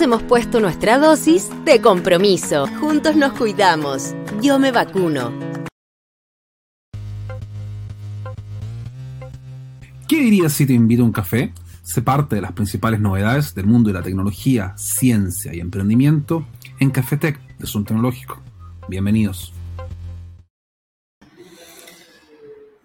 Hemos puesto nuestra dosis de compromiso. Juntos nos cuidamos. Yo me vacuno. ¿Qué dirías si te invito a un café? Se parte de las principales novedades del mundo de la tecnología, ciencia y emprendimiento en Cafetec de Zoom Tecnológico. Bienvenidos.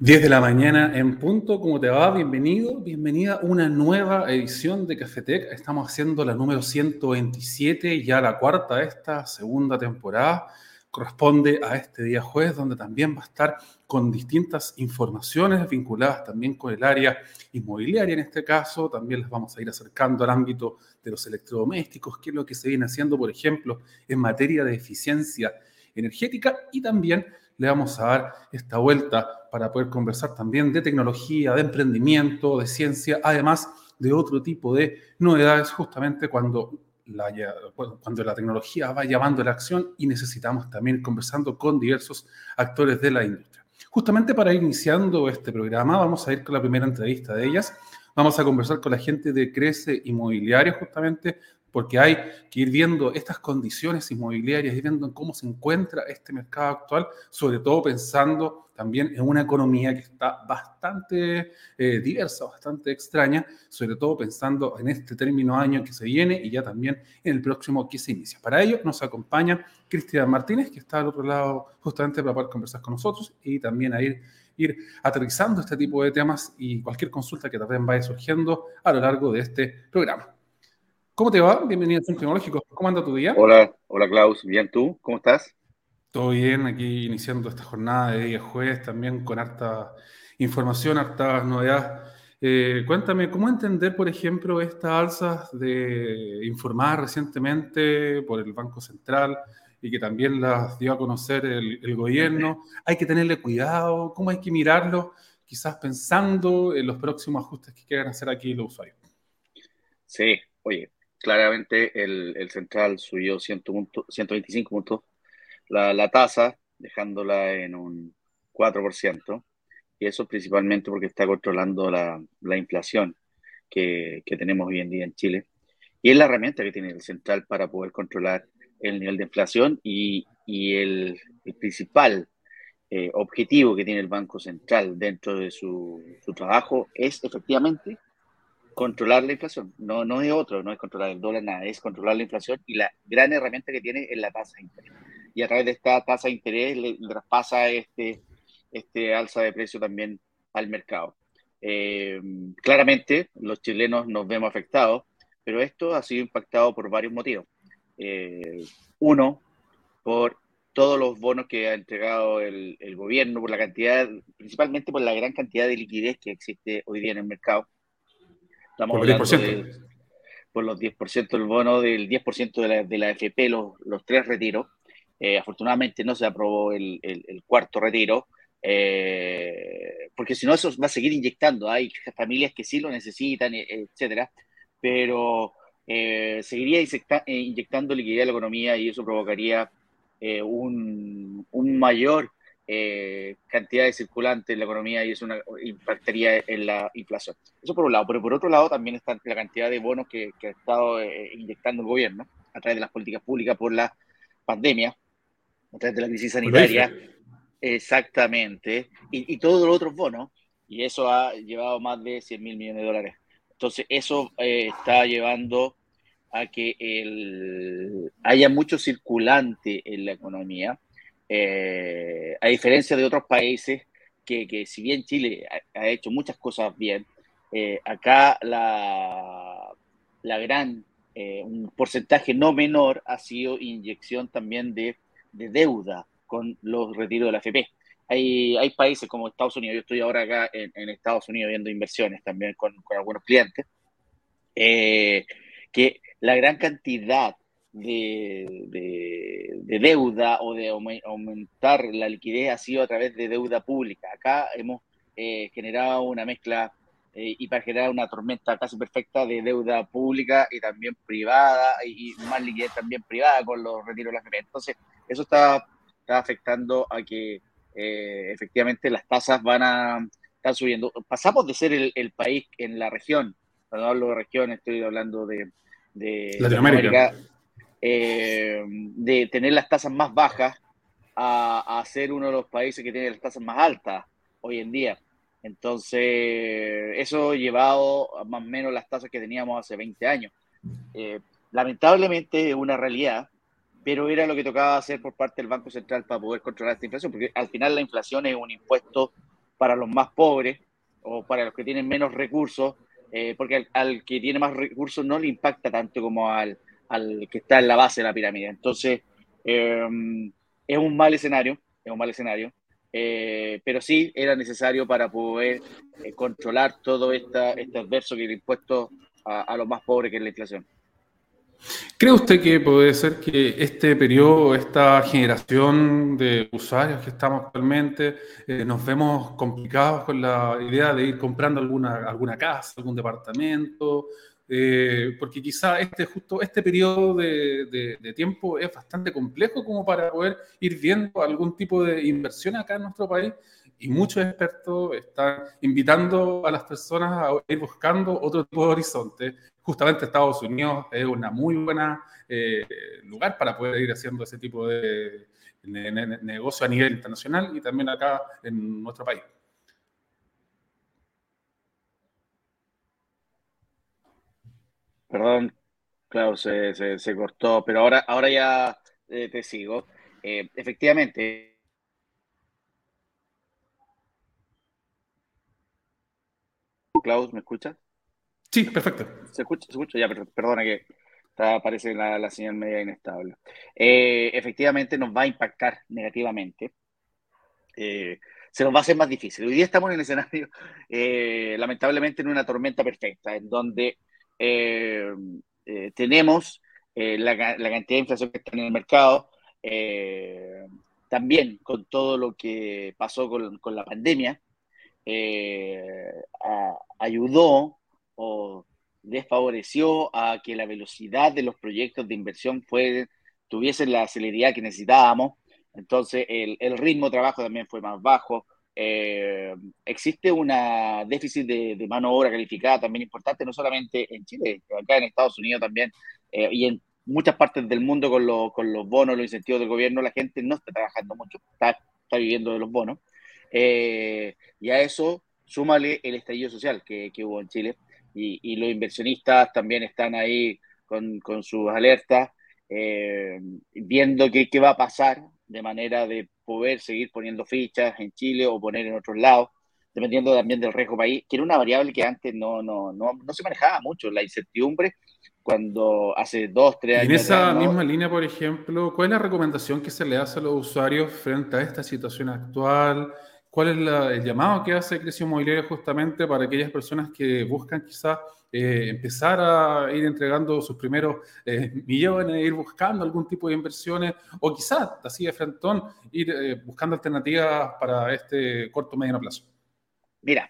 10 de la mañana en punto, ¿cómo te va? Bienvenido, bienvenida a una nueva edición de Cafetec. Estamos haciendo la número 127, ya la cuarta de esta segunda temporada. Corresponde a este día jueves, donde también va a estar con distintas informaciones vinculadas también con el área inmobiliaria en este caso. También les vamos a ir acercando al ámbito de los electrodomésticos, qué es lo que se viene haciendo, por ejemplo, en materia de eficiencia energética y también le vamos a dar esta vuelta para poder conversar también de tecnología, de emprendimiento, de ciencia, además de otro tipo de novedades justamente cuando la, cuando la tecnología va llamando a la acción y necesitamos también conversando con diversos actores de la industria. Justamente para ir iniciando este programa, vamos a ir con la primera entrevista de ellas. Vamos a conversar con la gente de Crece Inmobiliario, justamente porque hay que ir viendo estas condiciones inmobiliarias, ir viendo cómo se encuentra este mercado actual, sobre todo pensando también en una economía que está bastante eh, diversa, bastante extraña, sobre todo pensando en este término año que se viene y ya también en el próximo que se inicia. Para ello nos acompaña Cristian Martínez, que está al otro lado justamente para poder conversar con nosotros y también a ir aterrizando este tipo de temas y cualquier consulta que también vaya surgiendo a lo largo de este programa. ¿Cómo te va? Bienvenido a Centro Tecnológico. ¿Cómo anda tu día? Hola, hola Klaus. Bien, ¿tú? ¿Cómo estás? Todo bien, aquí iniciando esta jornada de día jueves también con harta información, hartas novedades. Eh, cuéntame, ¿cómo entender, por ejemplo, estas alzas de informar recientemente por el Banco Central y que también las dio a conocer el, gobierno? ¿Hay que tenerle cuidado? ¿Cómo hay que mirarlo? Quizás pensando en los próximos ajustes que quieran hacer aquí los usuarios. Sí, oye, claramente el, central subió 125 puntos la, tasa, dejándola en un 4%, y eso principalmente porque está controlando la, inflación que, tenemos hoy en día en Chile. Y es la herramienta que tiene el central para poder controlar el nivel de inflación y, el, principal eh, objetivo que tiene el Banco Central dentro de su, su trabajo es efectivamente controlar la inflación. No, no es otro, no es controlar el dólar, nada, es controlar la inflación y la gran herramienta que tiene es la tasa de. Y a través de esta tasa de interés le, traspasa este, este alza de precio también al mercado. Eh, claramente los chilenos nos vemos afectados, pero esto ha sido impactado por varios motivos. Eh, uno, por todos los bonos que ha entregado el, el, gobierno, por la cantidad, principalmente por la gran cantidad de liquidez que existe hoy día en el mercado. Estamos por hablando de, por los 10% del bono, del 10% de la, de la FP, los, los tres retiros. Eh, afortunadamente no se aprobó el, cuarto retiro, eh, porque si no eso va a seguir inyectando. Hay familias que sí lo necesitan, e, etcétera, pero eh, seguiría inyectando liquidez a la economía y eso provocaría un, un, mayor eh, cantidad de circulantes en la economía y eso una, impactaría en la inflación. Eso por un lado, pero por otro lado también está la cantidad de bonos que, ha estado eh, inyectando el gobierno a través de las políticas públicas por la pandemia, a través de la crisis sanitaria. Exactamente. Y, todos los otros bonos, y eso ha llevado más de 100 mil millones de dólares. Entonces, eso eh, está llevando a que el, haya mucho circulante en la economía eh, a diferencia de otros países que, que si bien Chile ha, hecho muchas cosas bien, eh, acá la, la gran, eh, un porcentaje no menor ha sido inyección también de, de deuda con los retiros de la FP. Hay, hay, países como Estados Unidos, yo estoy ahora acá en, en Estados Unidos viendo inversiones también con, con algunos clientes, que la gran cantidad de, de, deuda o de aumentar la liquidez ha sido a través de deuda pública. Acá hemos eh, generado una mezcla eh, y para generar una tormenta casi perfecta de deuda pública y también privada y, más liquidez también privada con los retiros de la FP. Entonces, eso está, está afectando a que eh, efectivamente las tasas van a estar subiendo. Pasamos de ser el, el país en la región, cuando hablo de región estoy hablando de de Latinoamérica, eh, de tener las tasas más bajas a, a, ser uno de los países que tiene las tasas más altas hoy en día. Entonces, eso llevado más o menos las tasas que teníamos hace 20 años. Eh, lamentablemente es una realidad, pero era lo que tocaba hacer por parte del Banco Central para poder controlar esta inflación, porque al final la inflación es un impuesto para los más pobres o para los que tienen menos recursos, eh, porque al, que tiene más recursos no le impacta tanto como al, al que está en la base de la pirámide. Entonces, eh, es un mal escenario, es un mal escenario. Eh, pero sí era necesario para poder eh, controlar todo esta, este adverso que el impuesto a, a los más pobres, que es la inflación. ¿Cree usted que puede ser que este periodo, esta generación de usuarios que estamos actualmente, eh, nos vemos complicados con la idea de ir comprando alguna, alguna casa, algún departamento, eh, porque quizá este, justo este periodo de, tiempo es bastante complejo como para poder ir viendo algún tipo de inversión acá en nuestro país y muchos expertos están invitando a las personas a ir buscando otro tipo de horizonte. Justamente Estados Unidos es una muy buena eh, lugar para poder ir haciendo ese tipo de, de negocio a nivel internacional y también acá en nuestro país. Perdón, claro, se, se, se, cortó, pero ahora, ahora ya eh, te sigo. Eh, efectivamente. Klaus, ¿me escuchas? Sí, perfecto. ¿Se escucha? ¿Se escucha? Ya, perdona que está, parece la, la, señal media inestable. Eh, efectivamente nos va a impactar negativamente. Eh, se nos va a hacer más difícil. Hoy día estamos en el escenario, eh, lamentablemente, en una tormenta perfecta, en donde tenemos eh, la, la, cantidad de inflación que está en el mercado, también con todo lo que pasó con, con la pandemia, ayudó o desfavoreció a que la velocidad de los proyectos de inversión fue, tuviesen la celeridad que necesitábamos. Entonces, el, el ritmo de trabajo también fue más bajo. Eh, existe un déficit de, de, mano obra calificada también importante, no solamente en Chile, acá en Estados Unidos también, eh, y en muchas partes del mundo con, lo, con, los bonos, los incentivos del gobierno, la gente no está trabajando mucho, está, está viviendo de los bonos. Eh, y a eso súmale el estallido social que, que hubo en Chile, y, y, los inversionistas también están ahí con, con sus alertas, eh, viendo qué, qué va a pasar de manera de poder seguir poniendo fichas en Chile o poner en otros lados, dependiendo también del riesgo país, que era una variable que antes no, no, no, no se manejaba mucho, la incertidumbre, cuando hace dos, tres años. En esa atrás, misma línea, por ejemplo, ¿cuál es la recomendación que se le hace a los usuarios frente a esta situación actual? ¿Cuál es la, el llamado que hace Crisis Inmobiliaria justamente para aquellas personas que buscan quizás eh, empezar a ir entregando sus primeros eh, millones, ir buscando algún tipo de inversiones o quizás, así de frentón, ir eh, buscando alternativas para este corto mediano plazo? Mira,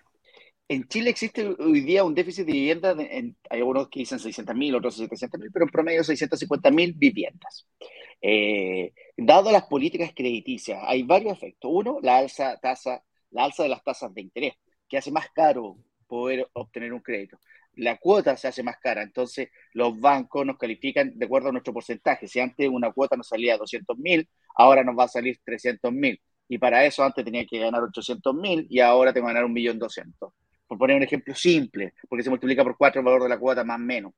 en Chile existe hoy día un déficit de viviendas, en, hay algunos que dicen 600 mil, otros 700 mil, pero en promedio 650 mil viviendas. Eh, dado las políticas crediticias, hay varios efectos. Uno, la alza, tasa, la alza de las tasas de interés, que hace más caro poder obtener un crédito. La cuota se hace más cara, entonces los bancos nos califican de acuerdo a nuestro porcentaje. Si antes una cuota nos salía 200 mil, ahora nos va a salir 300 mil. Y para eso antes tenía que ganar 800 mil y ahora tengo que ganar 1.200.000. Por poner un ejemplo simple, porque se multiplica por cuatro el valor de la cuota más o menos.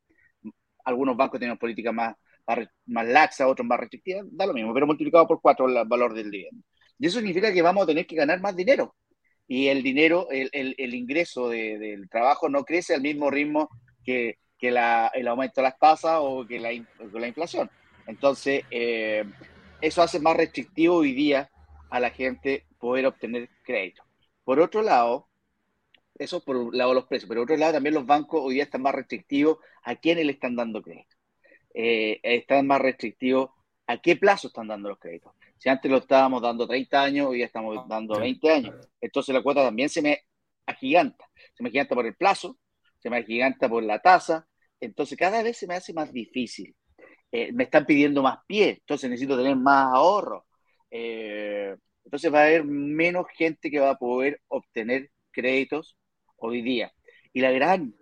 Algunos bancos tienen políticas más, más, laxa, otros más restrictivas, da lo mismo, pero multiplicado por cuatro el valor del dividendo. Y eso significa que vamos a tener que ganar más dinero. Y el dinero, el, el, ingreso de, del trabajo no crece al mismo ritmo que, que la, el aumento de las tasas o que la, que la inflación. Entonces, eh, eso hace más restrictivo hoy día a la gente poder obtener crédito. Por otro lado, eso por un lado los precios, pero por otro lado también los bancos hoy día están más restrictivos a quiénes le están dando crédito. Eh, están más restrictivos a qué plazo están dando los créditos. Si antes lo estábamos dando 30 años, hoy ya estamos dando 20 años. Entonces la cuota también se me agiganta. Se me agiganta por el plazo, se me agiganta por la tasa. Entonces cada vez se me hace más difícil. Eh, me están pidiendo más pie, entonces necesito tener más ahorro. Eh, entonces va a haber menos gente que va a poder obtener créditos hoy día. Y la gran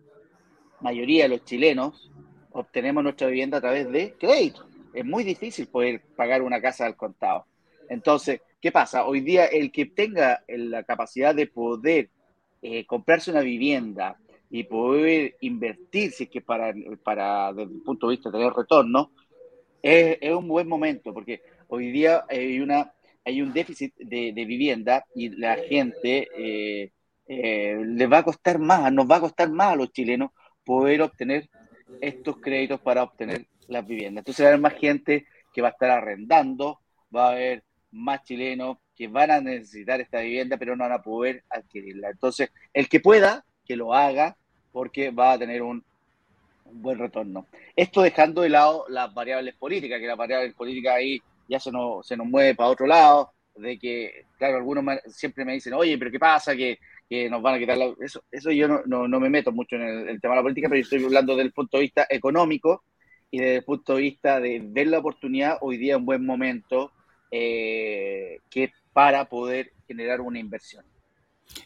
mayoría de los chilenos obtenemos nuestra vivienda a través de crédito. Es muy difícil poder pagar una casa al contado. Entonces, ¿qué pasa? Hoy día el que tenga la capacidad de poder eh, comprarse una vivienda y poder invertir, si es que para, para desde el punto de vista de tener retorno, es, un buen momento, porque hoy día hay, una, hay un déficit de, vivienda y la gente eh, eh, les va a costar más, nos va a costar más a los chilenos poder obtener estos créditos para obtener las viviendas. Entonces va a haber más gente que va a estar arrendando, va a haber más chilenos que van a necesitar esta vivienda, pero no van a poder adquirirla. Entonces, el que pueda, que lo haga, porque va a tener un, buen retorno. Esto dejando de lado las variables políticas, que las variables políticas ahí ya se nos, se nos mueve para otro lado, de que, claro, algunos siempre me dicen, oye, pero ¿qué pasa? Que, que nos van a quitar la... Eso, eso yo no, no, me meto mucho en el, tema de la política, pero yo estoy hablando desde el punto de vista económico y desde el punto de vista de ver la oportunidad, hoy día un buen momento eh, que para poder generar una inversión.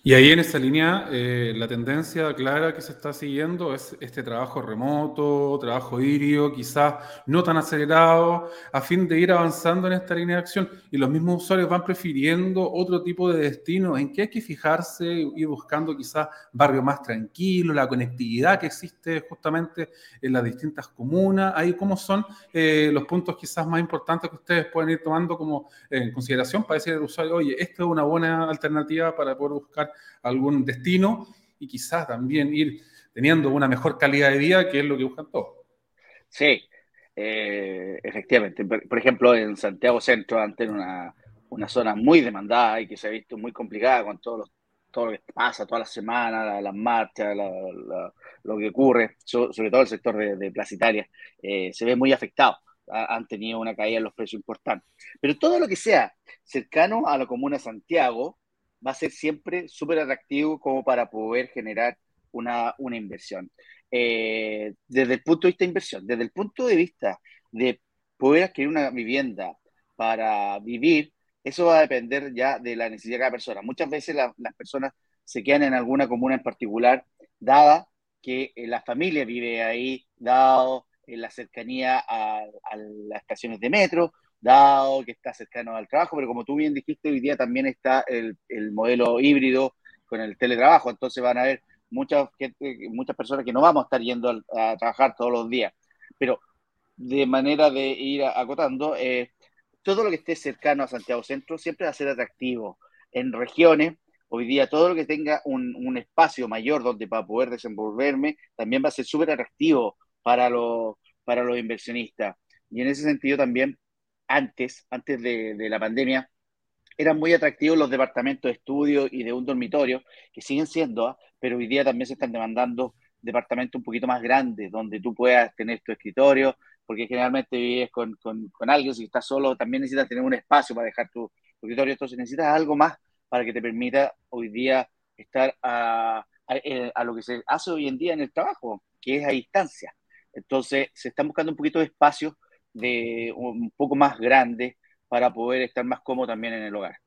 Y ahí en esa línea, eh, la tendencia clara que se está siguiendo es este trabajo remoto, trabajo híbrido, quizás no tan acelerado, a fin de ir avanzando en esta línea de acción. Y los mismos usuarios van prefiriendo otro tipo de destino en que hay que fijarse, ir buscando quizás barrios más tranquilos, la conectividad que existe justamente en las distintas comunas. Ahí cómo son eh, los puntos quizás más importantes que ustedes pueden ir tomando como en consideración para decir al usuario, oye, esta es una buena alternativa para poder buscar buscar algún destino y quizás también ir teniendo una mejor calidad de vida, que es lo que buscan todos. Sí, eh, efectivamente. Por, ejemplo, en Santiago Centro, antes una, una zona muy demandada y que se ha visto muy complicada con todo, todo lo que pasa todas las semanas, las marchas, lo que ocurre, sobre todo el sector de, de Plaza eh, se ve muy afectado. han tenido una caída en los precios importante. Pero todo lo que sea cercano a la comuna Santiago, va a ser siempre súper atractivo como para poder generar una, una inversión. Eh, desde el punto de vista de inversión, desde el punto de vista de poder adquirir una vivienda para vivir, eso va a depender ya de la necesidad de cada persona. Muchas veces las personas se quedan en alguna comuna en particular, dada que eh, la familia vive ahí, dado en eh, la cercanía a, a, las estaciones de metro, dado que está cercano al trabajo, pero como tú bien dijiste, hoy día también está el, el modelo híbrido con el teletrabajo, entonces van a haber muchas, muchas personas que no vamos a estar yendo a, trabajar todos los días, pero de manera de ir acotando, eh, todo lo que esté cercano a Santiago Centro siempre va a ser atractivo. En regiones, hoy día todo lo que tenga un, un espacio mayor donde para poder desenvolverme, también va a ser súper atractivo para, los para los inversionistas. Y en ese sentido también antes, antes de, la pandemia, eran muy atractivos los departamentos de estudio y de un dormitorio, que siguen siendo, ¿ah? pero hoy día también se están demandando departamentos un poquito más grandes, donde tú puedas tener tu escritorio, porque generalmente vives con, con, con alguien, si estás solo, también necesitas tener un espacio para dejar tu, escritorio, entonces necesitas algo más para que te permita hoy día estar a, a, lo que se hace hoy en día en el trabajo, que es a distancia. Entonces, se están buscando un poquito de espacio de un poco más grande para poder estar más cómodo también en el hogar.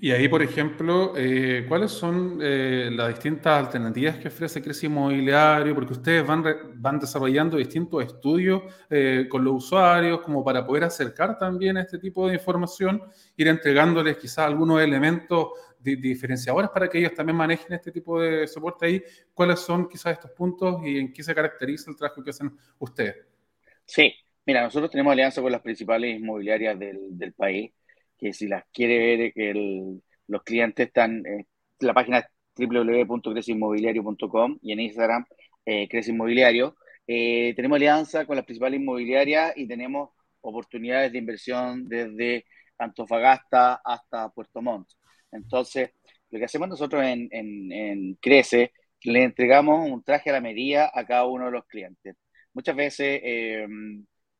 Y ahí, por ejemplo, eh, ¿cuáles son eh, las distintas alternativas que ofrece Crece Inmobiliario? Porque ustedes van, van desarrollando distintos estudios eh, con los usuarios como para poder acercar también este tipo de información, ir entregándoles quizás algunos elementos diferenciadores para que ellos también manejen este tipo de soporte ahí. ¿Cuáles son quizás estos puntos y en qué se caracteriza el trabajo que hacen ustedes? Sí, Mira, nosotros tenemos alianza con las principales inmobiliarias del, del país, que si las quiere ver, que los clientes están, en la página www.creceinmobiliario.com y en Instagram, eh, Crece Inmobiliario. Eh, tenemos alianza con las principales inmobiliarias y tenemos oportunidades de inversión desde Antofagasta hasta Puerto Montt. Entonces, lo que hacemos nosotros en, en, en Crece, le entregamos un traje a la medida a cada uno de los clientes. Muchas veces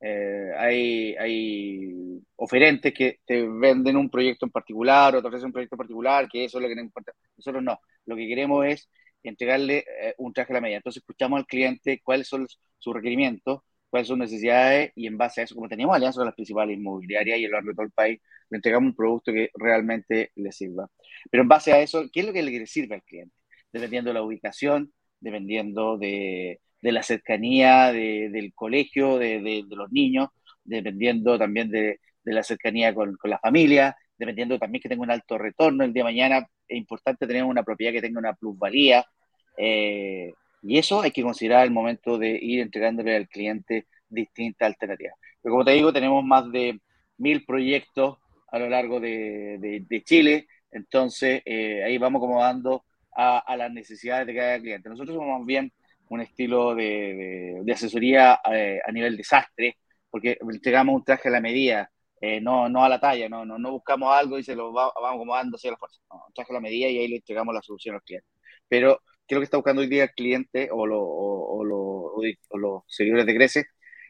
eh, hay, hay oferentes que te venden un proyecto en particular o te ofrecen un proyecto en particular, que eso es lo que nos importa. Nosotros no. Lo que queremos es entregarle eh, un traje a la medida. Entonces escuchamos al cliente cuáles son sus requerimientos, cuáles son sus necesidades y en base a eso, como tenemos alianzas con las principales inmobiliarias y a lo largo de todo el país, le entregamos un producto que realmente le sirva. Pero en base a eso, ¿qué es lo que le sirve al cliente? Dependiendo de la ubicación, dependiendo de, la cercanía del colegio, de, los niños, dependiendo también de, la cercanía con, la familia, dependiendo también que tenga un alto retorno el día de mañana. Es importante tener una propiedad que tenga una plusvalía. Eh, y eso hay que considerar el momento de ir entregándole al cliente distintas alternativas. Pero como te digo, tenemos más de mil proyectos a lo largo de, Chile, entonces eh, ahí vamos acomodando a, las necesidades de cada cliente. Nosotros somos bien un estilo de, asesoría eh, a nivel desastre, porque entregamos un traje a la medida, eh, no, no a la talla, no, no, no buscamos algo y se lo vamos acomodando hacia la fuerza. un traje a la medida y ahí le entregamos la solución al cliente. Pero, ¿qué es lo que está buscando hoy día el cliente o, los seguidores de Crece?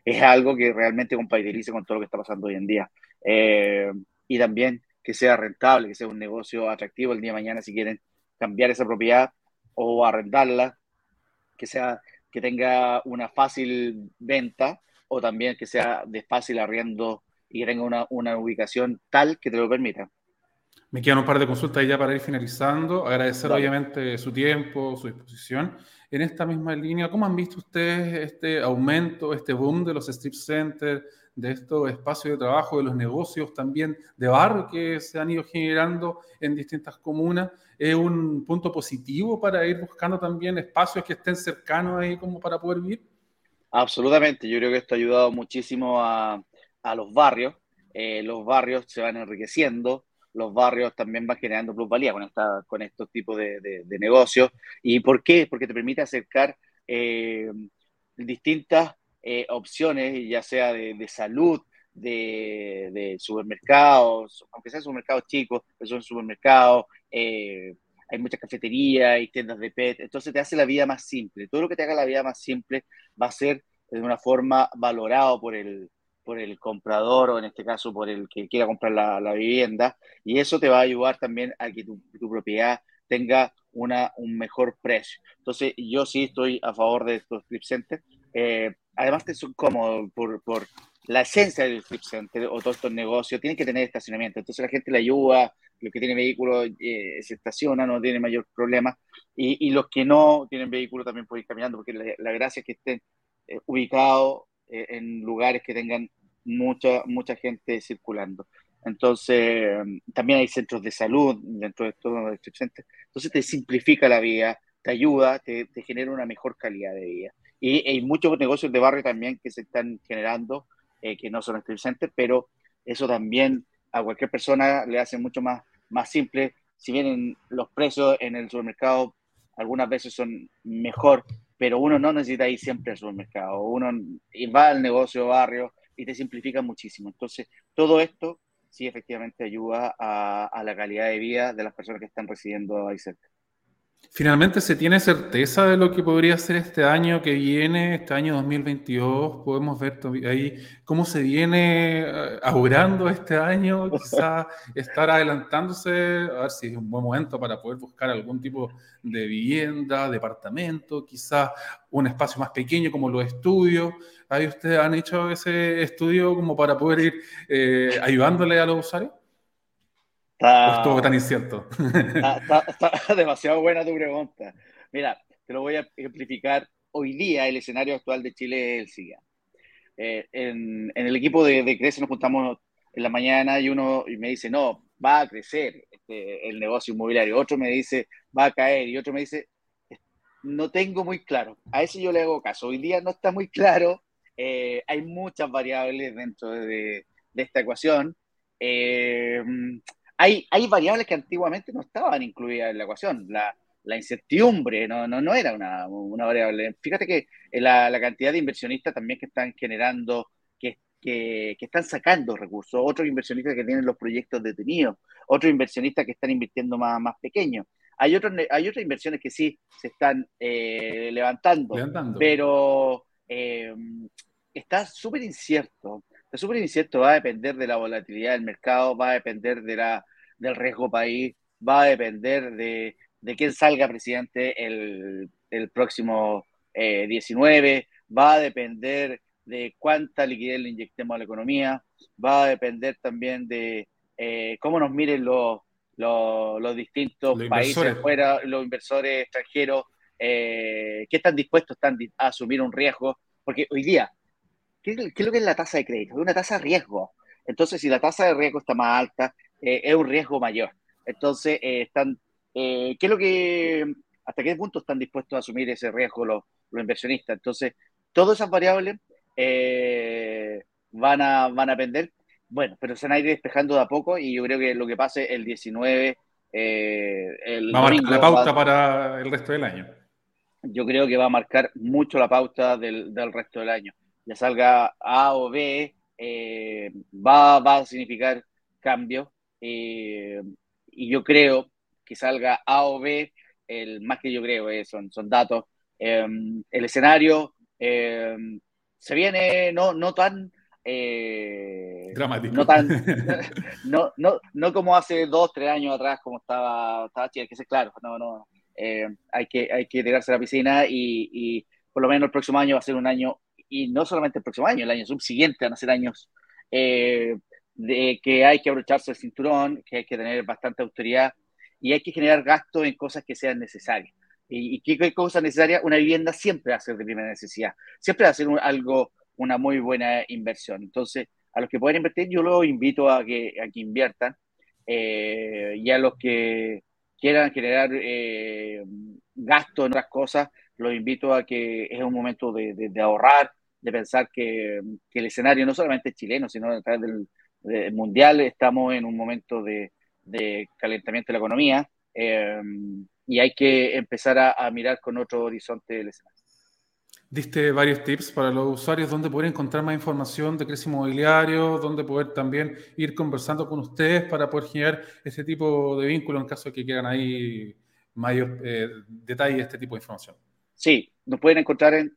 Es algo que realmente compatibilice con todo lo que está pasando hoy en día. Eh, y también que sea rentable, que sea un negocio atractivo el día de mañana si quieren cambiar esa propiedad o arrendarla, que sea que tenga una fácil venta o también que sea de fácil arriendo y que tenga una, una ubicación tal que te lo permita. Me quedan un par de consultas ya para ir finalizando. Agradecer obviamente su tiempo, su disposición. En esta misma línea, ¿cómo han visto ustedes este aumento, este boom de los strip centers, de estos espacios de trabajo, de los negocios también de barrio que se han ido generando en distintas comunas? ¿Es un punto positivo para ir buscando también espacios que estén cercanos ahí como para poder vivir? Absolutamente, yo creo que esto ha ayudado muchísimo a, a los barrios. Eh, los barrios se van enriqueciendo, los barrios también van generando plusvalía con, esta, con estos tipos de, de, negocios. ¿Y por qué? Porque te permite acercar eh, distintas eh, opciones, ya sea de, salud, de, supermercados, aunque sean supermercados chicos, pero son supermercados, eh, hay muchas cafeterías, hay tiendas de PET, entonces te hace la vida más simple. Todo lo que te haga la vida más simple va a ser de una forma valorado por el, por el comprador o en este caso por el que quiera comprar la, vivienda y eso te va a ayudar también a que tu, propiedad tenga una, un mejor precio. Entonces yo sí estoy a favor de estos flip centers. Eh, además te son cómodos por, por la esencia del flip center o todos estos negocios, tienen que tener estacionamiento. Entonces la gente le ayuda, los que tienen vehículo eh, se estaciona, no tiene mayor problema. Y, los que no tienen vehículo también pueden ir caminando, porque la, gracia es que estén eh, ubicados eh, en lugares que tengan mucha, mucha gente circulando. Entonces, también hay centros de salud dentro de estos centros. Entonces, te simplifica la vida, te ayuda, te genera una mejor calidad de vida. Y hay muchos negocios de barrio también que se están generando, eh, que no son centers, pero eso también a cualquier persona le hace mucho más, más simple. Si bien los precios en el supermercado algunas veces son mejor, pero uno no necesita ir siempre al supermercado, uno va al negocio barrio y te simplifica muchísimo. Entonces, todo esto sí efectivamente ayuda a, a la calidad de vida de las personas que están residiendo ahí cerca. Finalmente, ¿se tiene certeza de lo que podría ser este año que viene, este año 2022? Podemos ver ahí cómo se viene eh, augurando este año, quizá estar adelantándose, a ver si es un buen momento para poder buscar algún tipo de vivienda, departamento, quizá un espacio más pequeño como los estudios. Ahí ustedes han hecho ese estudio como para poder ir eh, ayudándole a los usuarios. Está, tan incierto. Está, demasiado buena tu pregunta. Mira, te lo voy a ejemplificar. Hoy día el escenario actual de Chile es el siguiente. Eh, en, el equipo de, de Crece nos juntamos en la mañana y uno me dice, no, va a crecer este, el negocio inmobiliario. Otro me dice, va a caer. Y otro me dice, no tengo muy claro. A eso yo le hago caso. Hoy día no está muy claro. Eh, hay muchas variables dentro de, de esta ecuación. Eh, hay, hay variables que antiguamente no estaban incluidas en la ecuación. La, la incertidumbre no, no, no era una, una, variable. Fíjate que la, la, cantidad de inversionistas también que están generando, que, que, que, están sacando recursos, otros inversionistas que tienen los proyectos detenidos, otros inversionistas que están invirtiendo más, más pequeños. Hay, otros, hay otras inversiones que sí se están eh, levantando, pero eh, está súper incierto. Está súper incierto, va a depender de la volatilidad del mercado, va a depender de la, del riesgo país, va a depender de, de quién salga presidente el, el próximo 19, eh, va a depender de cuánta liquidez le inyectemos a la economía, va a depender también de eh, cómo nos miren los, los, distintos países fuera, los inversores extranjeros, eh, qué tan dispuestos están a asumir un riesgo, porque hoy día, ¿qué, es lo que es la tasa de crédito? Es una tasa de riesgo. Entonces, si la tasa de riesgo está más alta, eh, es un riesgo mayor. Entonces, eh, están, ¿qué es lo que, hasta qué punto están dispuestos a asumir ese riesgo los, los inversionistas? Entonces, todas esas variables van, a, van a depender, bueno, pero se van a ir despejando de a poco y yo creo que lo que pase el 19 eh, va a marcar la pauta para el resto del año. Yo creo que va a marcar mucho la pauta del, resto del año. Ya salga A o B, eh, va, a significar cambio. Eh, y yo creo que salga A o B, el, más que yo creo, son, son datos. el escenario se viene no, no tan eh, Dramático. No, tan, no, no, no, como hace dos, tres años atrás, como estaba, estaba Chile, que es claro, no, no, eh, hay, que, hay que tirarse a la piscina y, y, por lo menos el próximo año va a ser un año, y no solamente el próximo año, el año subsiguiente van a ser años eh, de que hay que abrocharse el cinturón, que hay que tener bastante autoridad y hay que generar gasto en cosas que sean necesarias. ¿Y, y qué cosa necesaria? Una vivienda siempre va a ser de primera necesidad, siempre va a ser algo una muy buena inversión. Entonces, a los que pueden invertir, yo los invito a que, a que inviertan eh, y a los que quieran generar eh, gasto en otras cosas, los invito a que es un momento de, de, ahorrar, de pensar que, que, el escenario no solamente es chileno, sino a través del, mundial, estamos en un momento de, de calentamiento de la economía eh, y hay que empezar a, a mirar con otro horizonte el escenario. Diste varios tips para los usuarios donde poder encontrar más información de crédito inmobiliario, donde poder también ir conversando con ustedes para poder generar ese tipo de vínculo en caso de que quieran ahí mayor eh, detalle de este tipo de información. Sí, nos pueden encontrar en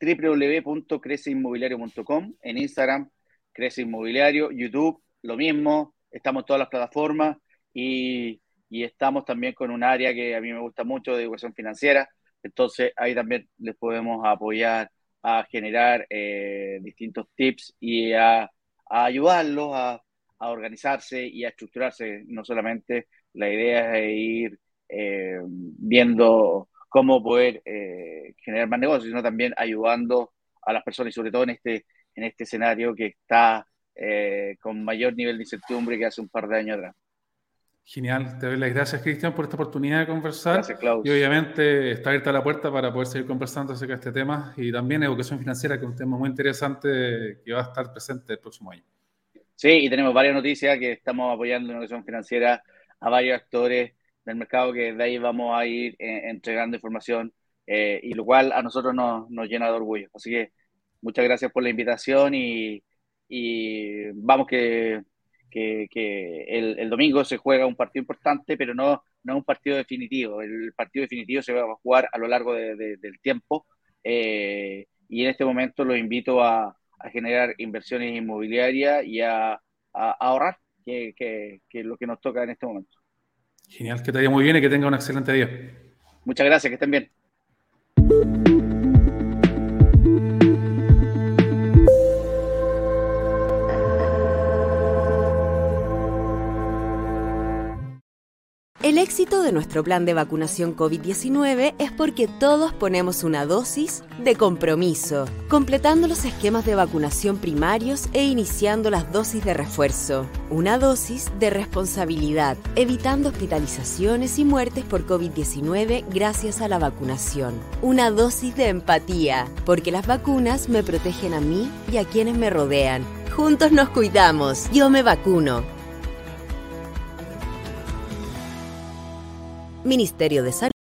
www.creceinmobiliario.com, en Instagram, Crece Inmobiliario, YouTube, lo mismo, estamos en todas las plataformas y, y estamos también con un área que a mí me gusta mucho de educación financiera entonces ahí también les podemos apoyar a generar eh, distintos tips y a, ayudarlos a, organizarse y a estructurarse. No solamente la idea es ir eh, viendo cómo poder eh, generar más negocios, sino también ayudando a las personas y sobre todo en este, en este escenario que está con mayor nivel de incertidumbre que hace un par de años atrás. Genial, te doy las gracias Cristian por esta oportunidad de conversar. Gracias, Klaus. Y obviamente está abierta la puerta para poder seguir conversando acerca de este tema y también educación financiera, que es un tema muy interesante que va a estar presente el próximo año. Sí, y tenemos varias noticias que estamos apoyando en educación financiera a varios actores del mercado que de ahí vamos a ir eh, entregando información eh, y lo cual a nosotros nos, nos, llena de orgullo. Así que muchas gracias por la invitación y, vamos que el, domingo se juega un partido importante, pero no, no un partido definitivo. El partido definitivo se va a jugar a lo largo del tiempo eh, y en este momento los invito a, generar inversiones inmobiliarias y a, ahorrar, que, que, es lo que nos toca en este momento. Genial, que te vaya muy bien y que tenga un excelente día. Muchas gracias, que estén bien. El éxito de nuestro plan de vacunación COVID-19 es porque todos ponemos una dosis de compromiso, completando los esquemas de vacunación primarios e iniciando las dosis de refuerzo. Una dosis de responsabilidad, evitando hospitalizaciones y muertes por COVID-19 gracias a la vacunación. Una dosis de empatía, porque las vacunas me protegen a mí y a quienes me rodean. Juntos nos cuidamos. Yo me vacuno. Ministerio de Salud.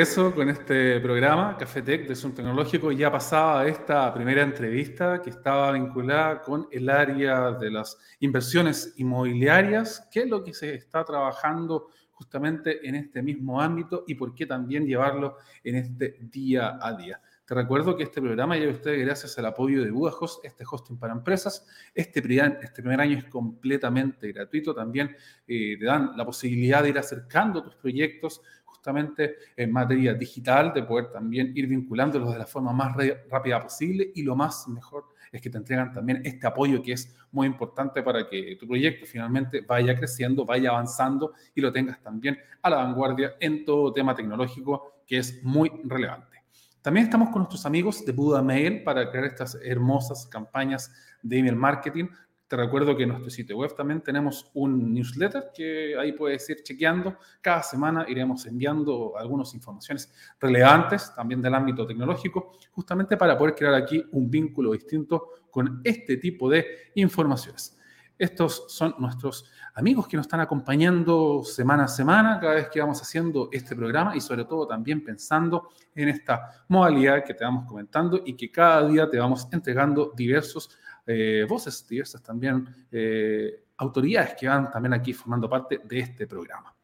Regreso con este programa, Cafetec de Zoom Tecnológico. Ya pasaba esta primera entrevista que estaba vinculada con el área de las inversiones inmobiliarias, qué es lo que se está trabajando justamente en este mismo ámbito y por qué también llevarlo en este día a día. Te recuerdo que este programa llega a ustedes gracias al apoyo de Budajos, este hosting para empresas. Este, este primer año es completamente gratuito. También eh, te dan la posibilidad de ir acercando tus proyectos justamente en materia digital, de poder también ir vinculándolos de la forma más rápida posible y lo más mejor es que te entregan también este apoyo que es muy importante para que tu proyecto finalmente vaya creciendo, vaya avanzando y lo tengas también a la vanguardia en todo tema tecnológico que es muy relevante. También estamos con nuestros amigos de Buda Mail para crear estas hermosas campañas de email marketing. Te recuerdo que en nuestro sitio web también tenemos un newsletter que ahí puedes ir chequeando. Cada semana iremos enviando algunas informaciones relevantes también del ámbito tecnológico, justamente para poder crear aquí un vínculo distinto con este tipo de informaciones. Estos son nuestros amigos que nos están acompañando semana a semana cada vez que vamos haciendo este programa y sobre todo también pensando en esta modalidad que te vamos comentando y que cada día te vamos entregando diversos eh, voces diversas también, eh, autoridades que van también aquí formando parte de este programa.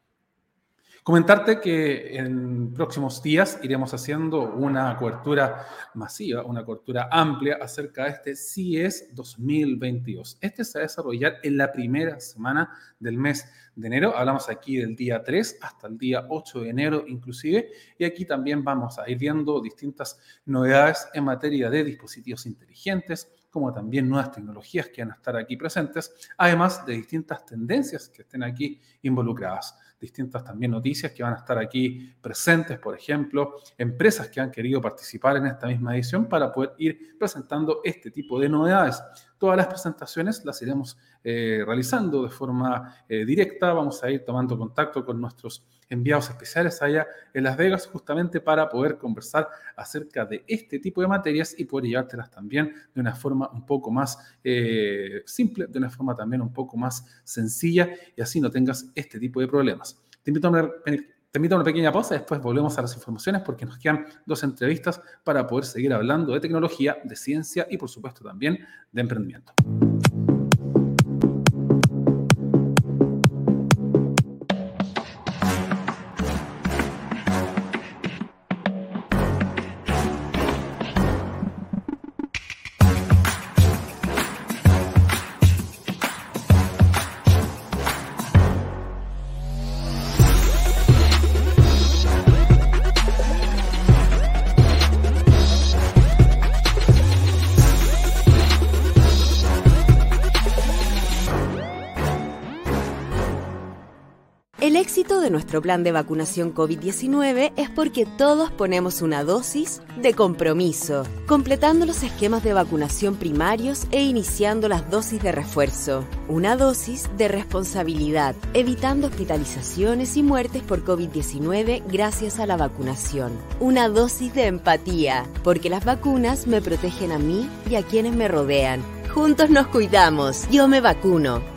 Comentarte que en próximos días iremos haciendo una cobertura masiva, una cobertura amplia acerca de este CIES 2022. Este se va a desarrollar en la primera semana del mes de enero. Hablamos aquí del día 3 hasta el día 8 de enero inclusive. Y aquí también vamos a ir viendo distintas novedades en materia de dispositivos inteligentes, como también nuevas tecnologías que van a estar aquí presentes, además de distintas tendencias que estén aquí involucradas distintas también noticias que van a estar aquí presentes, por ejemplo, empresas que han querido participar en esta misma edición para poder ir presentando este tipo de novedades. Todas las presentaciones las iremos eh, realizando de forma eh, directa, vamos a ir tomando contacto con nuestros enviados especiales allá en Las Vegas justamente para poder conversar acerca de este tipo de materias y poder llevártelas también de una forma un poco más eh, simple, de una forma también un poco más sencilla y así no tengas este tipo de problemas. Te invito a una, te invito a una pequeña pausa, después volvemos a las informaciones porque nos quedan dos entrevistas para poder seguir hablando de tecnología, de ciencia y por supuesto también de emprendimiento. Nuestro plan de vacunación COVID-19 es porque todos ponemos una dosis de compromiso, completando los esquemas de vacunación primarios e iniciando las dosis de refuerzo. Una dosis de responsabilidad, evitando hospitalizaciones y muertes por COVID-19 gracias a la vacunación. Una dosis de empatía, porque las vacunas me protegen a mí y a quienes me rodean. Juntos nos cuidamos. Yo me vacuno.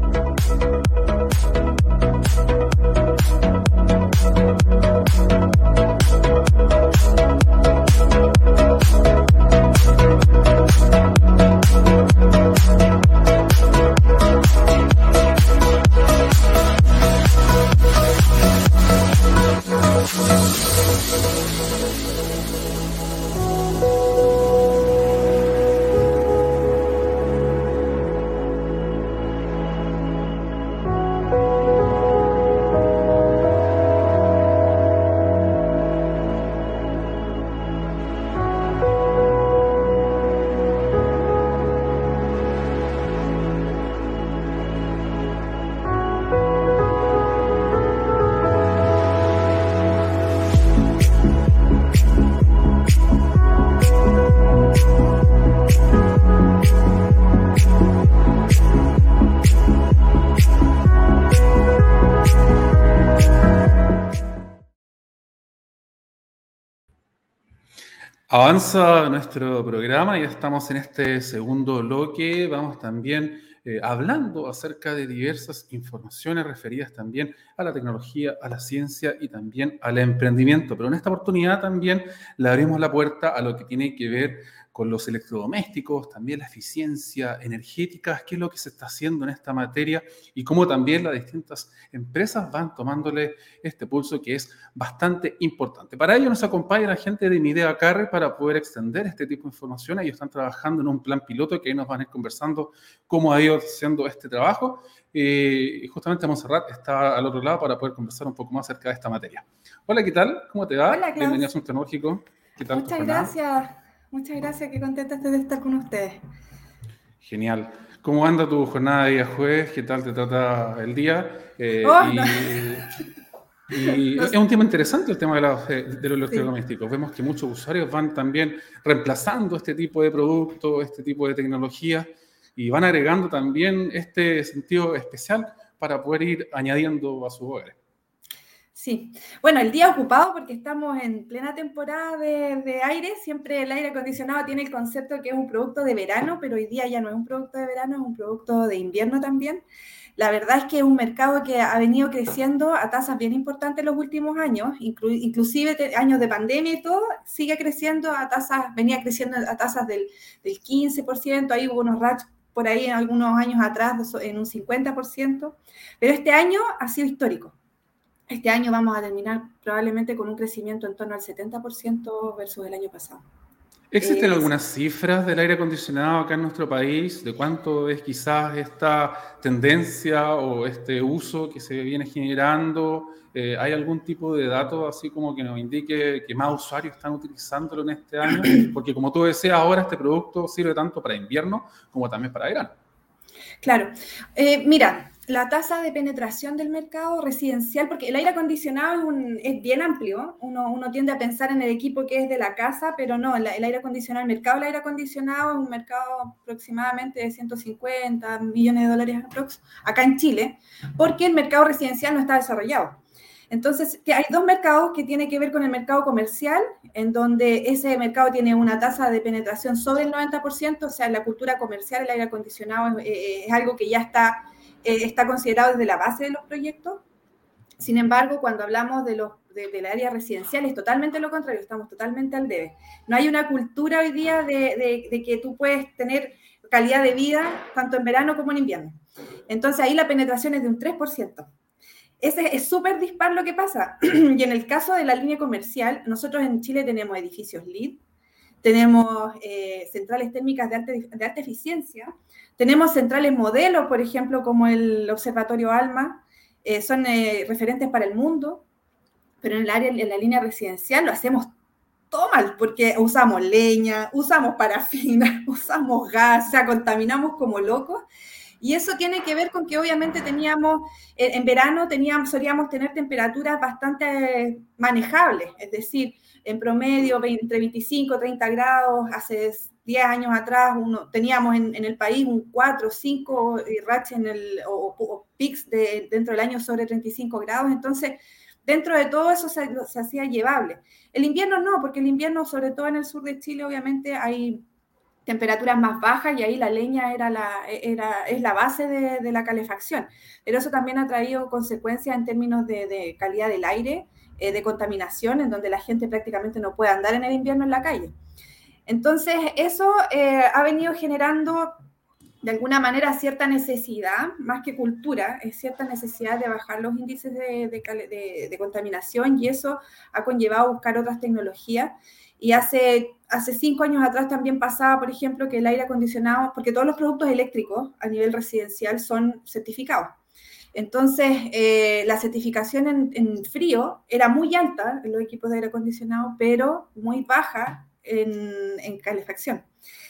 Avanza nuestro programa, ya estamos en este segundo bloque, vamos también eh, hablando acerca de diversas informaciones referidas también a la tecnología, a la ciencia y también al emprendimiento, pero en esta oportunidad también le abrimos la puerta a lo que tiene que ver con los electrodomésticos, también la eficiencia energética, qué es lo que se está haciendo en esta materia y cómo también las distintas empresas van tomándole este pulso que es bastante importante. Para ello nos acompaña la gente de Midea Carre para poder extender este tipo de información. Ellos están trabajando en un plan piloto que ahí nos van a ir conversando cómo ha ido haciendo este trabajo. Eh, y justamente Monserrat está al otro lado para poder conversar un poco más acerca de esta materia. Hola, ¿qué tal? ¿Cómo te va? Hola, Bienvenido a Tecnológico. ¿Qué tal Muchas gracias. Muchas gracias, qué contenta estoy de estar con ustedes. Genial. ¿Cómo anda tu jornada de día jueves? ¿Qué tal te trata el día? Eh, oh, y, es un tema interesante el tema de, los, de los electrodomésticos. Vemos que muchos usuarios van también reemplazando este tipo de productos, este tipo de tecnología y van agregando también este sentido especial para poder ir añadiendo a sus hogares. Sí, bueno, el día ocupado porque estamos en plena temporada de, aire, siempre el aire acondicionado tiene el concepto que es un producto de verano, pero hoy día ya no es un producto de verano, es un producto de invierno también. La verdad es que es un mercado que ha venido creciendo a tasas bien importantes en los últimos años, inclusive años de pandemia y todo, sigue creciendo a tasas, venía creciendo a tasas del, del 15%, ahí hubo unos rats por ahí en algunos años atrás en un 50%, pero este año ha sido histórico este año vamos a terminar probablemente con un crecimiento en torno al 70% versus el año pasado. ¿Existen algunas cifras del aire acondicionado acá en nuestro país? ¿De cuánto es quizás esta tendencia o este uso que se viene generando? Eh, ¿Hay algún tipo de dato así como que nos indique que más usuarios están utilizándolo en este año? Porque como tú decías, ahora este producto sirve tanto para invierno como también para verano. Claro. Eh, mira, la tasa de penetración del mercado residencial, porque el aire acondicionado es, bien amplio, uno, tiende a pensar en el equipo que es de la casa, pero no, el, aire acondicionado, el mercado del aire acondicionado es un mercado aproximadamente de 150 millones de dólares acá en Chile, porque el mercado residencial no está desarrollado. Entonces, hay dos mercados que tienen que ver con el mercado comercial, en donde ese mercado tiene una tasa de penetración sobre el 90%, o sea, la cultura comercial, el aire acondicionado es algo que ya está eh, está considerado desde la base de los proyectos. Sin embargo, cuando hablamos de los área residencial es totalmente lo contrario, estamos totalmente al debe. No hay una cultura hoy día de, que tú puedes tener calidad de vida tanto en verano como en invierno. Entonces ahí la penetración es de un 3%. Ese es súper dispar lo que pasa. y en el caso de la línea comercial, nosotros en Chile tenemos edificios LEED, tenemos eh, centrales térmicas de alta eficiencia, tenemos centrales modelos, por ejemplo, como el Observatorio ALMA, eh, son eh, referentes para el mundo, pero en el área, en la línea residencial lo hacemos todo mal, porque usamos leña, usamos parafina, usamos gas, o sea, contaminamos como locos. Y eso tiene que ver con que obviamente teníamos, eh, en verano teníamos, solíamos tener temperaturas bastante manejables, es decir, en promedio entre 25 y 30 grados, hace 10 años atrás uno, teníamos en, el país un 4 o 5 ratches en el, o, pics de, dentro del año sobre 35 grados, entonces dentro de todo eso se, hacía llevable. El invierno no, porque el invierno, sobre todo en el sur de Chile, obviamente hay temperaturas más bajas y ahí la leña era la, era, es la base de, la calefacción. Pero eso también ha traído consecuencias en términos de, calidad del aire, eh, de contaminación, en donde la gente prácticamente no puede andar en el invierno en la calle. Entonces, eso eh, ha venido generando de alguna manera cierta necesidad, más que cultura, es cierta necesidad de bajar los índices de, contaminación y eso ha conllevado a buscar otras tecnologías. Y hace, hace cinco años atrás también pasaba, por ejemplo, que el aire acondicionado, porque todos los productos eléctricos a nivel residencial son certificados. Entonces, eh, la certificación en, en, frío era muy alta en los equipos de aire acondicionado, pero muy baja en, calefacción.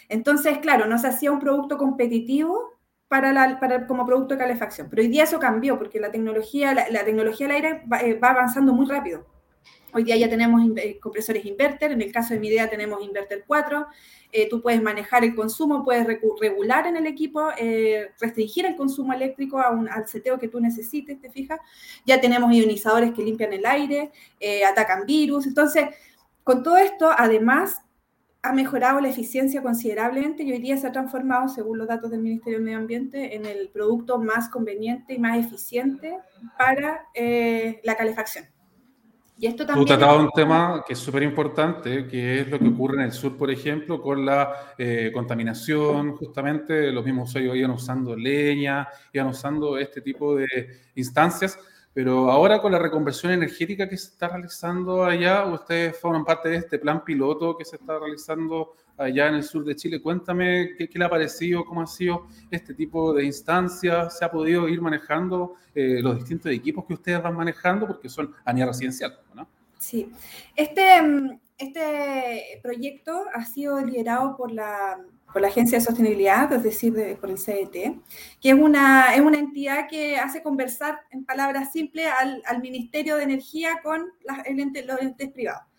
Entonces, claro, no se hacía un producto competitivo para, la, para como producto de calefacción. Pero hoy día eso cambió porque la tecnología, la, tecnología del aire eh, va, avanzando muy rápido. Hoy día ya tenemos eh, compresores inverter, en el caso de mi idea tenemos inverter 4, eh, tú puedes manejar el consumo, puedes regular en el equipo, restringir el consumo eléctrico a un, al seteo que tú necesites, ¿te fijas? Ya tenemos ionizadores que limpian el aire, atacan virus, entonces con todo esto, además, ha mejorado la eficiencia considerablemente y hoy día se ha transformado, según los datos del Ministerio del Medio Ambiente, en el producto más conveniente y más eficiente para eh, la calefacción. Y esto también... Tú tratado un tema que es súper importante, que es lo que ocurre en el sur, por ejemplo, con la eh, contaminación, justamente los mismos usuarios iban usando leña, iban usando este tipo de instancias, pero ahora con la reconversión energética que se está realizando allá, ustedes forman parte de este plan piloto que se está realizando allá en el sur de Chile. Cuéntame qué, le ha parecido, cómo ha sido este tipo de instancias, se ha podido ir manejando eh, los distintos equipos que ustedes van manejando, porque son a nivel residencial, ¿no? Sí, este, este proyecto ha sido liderado por la, por la Agencia de Sostenibilidad, es decir, por el CET, que es una, es una entidad que hace conversar en palabras simples al, al Ministerio de Energía con los entes privados.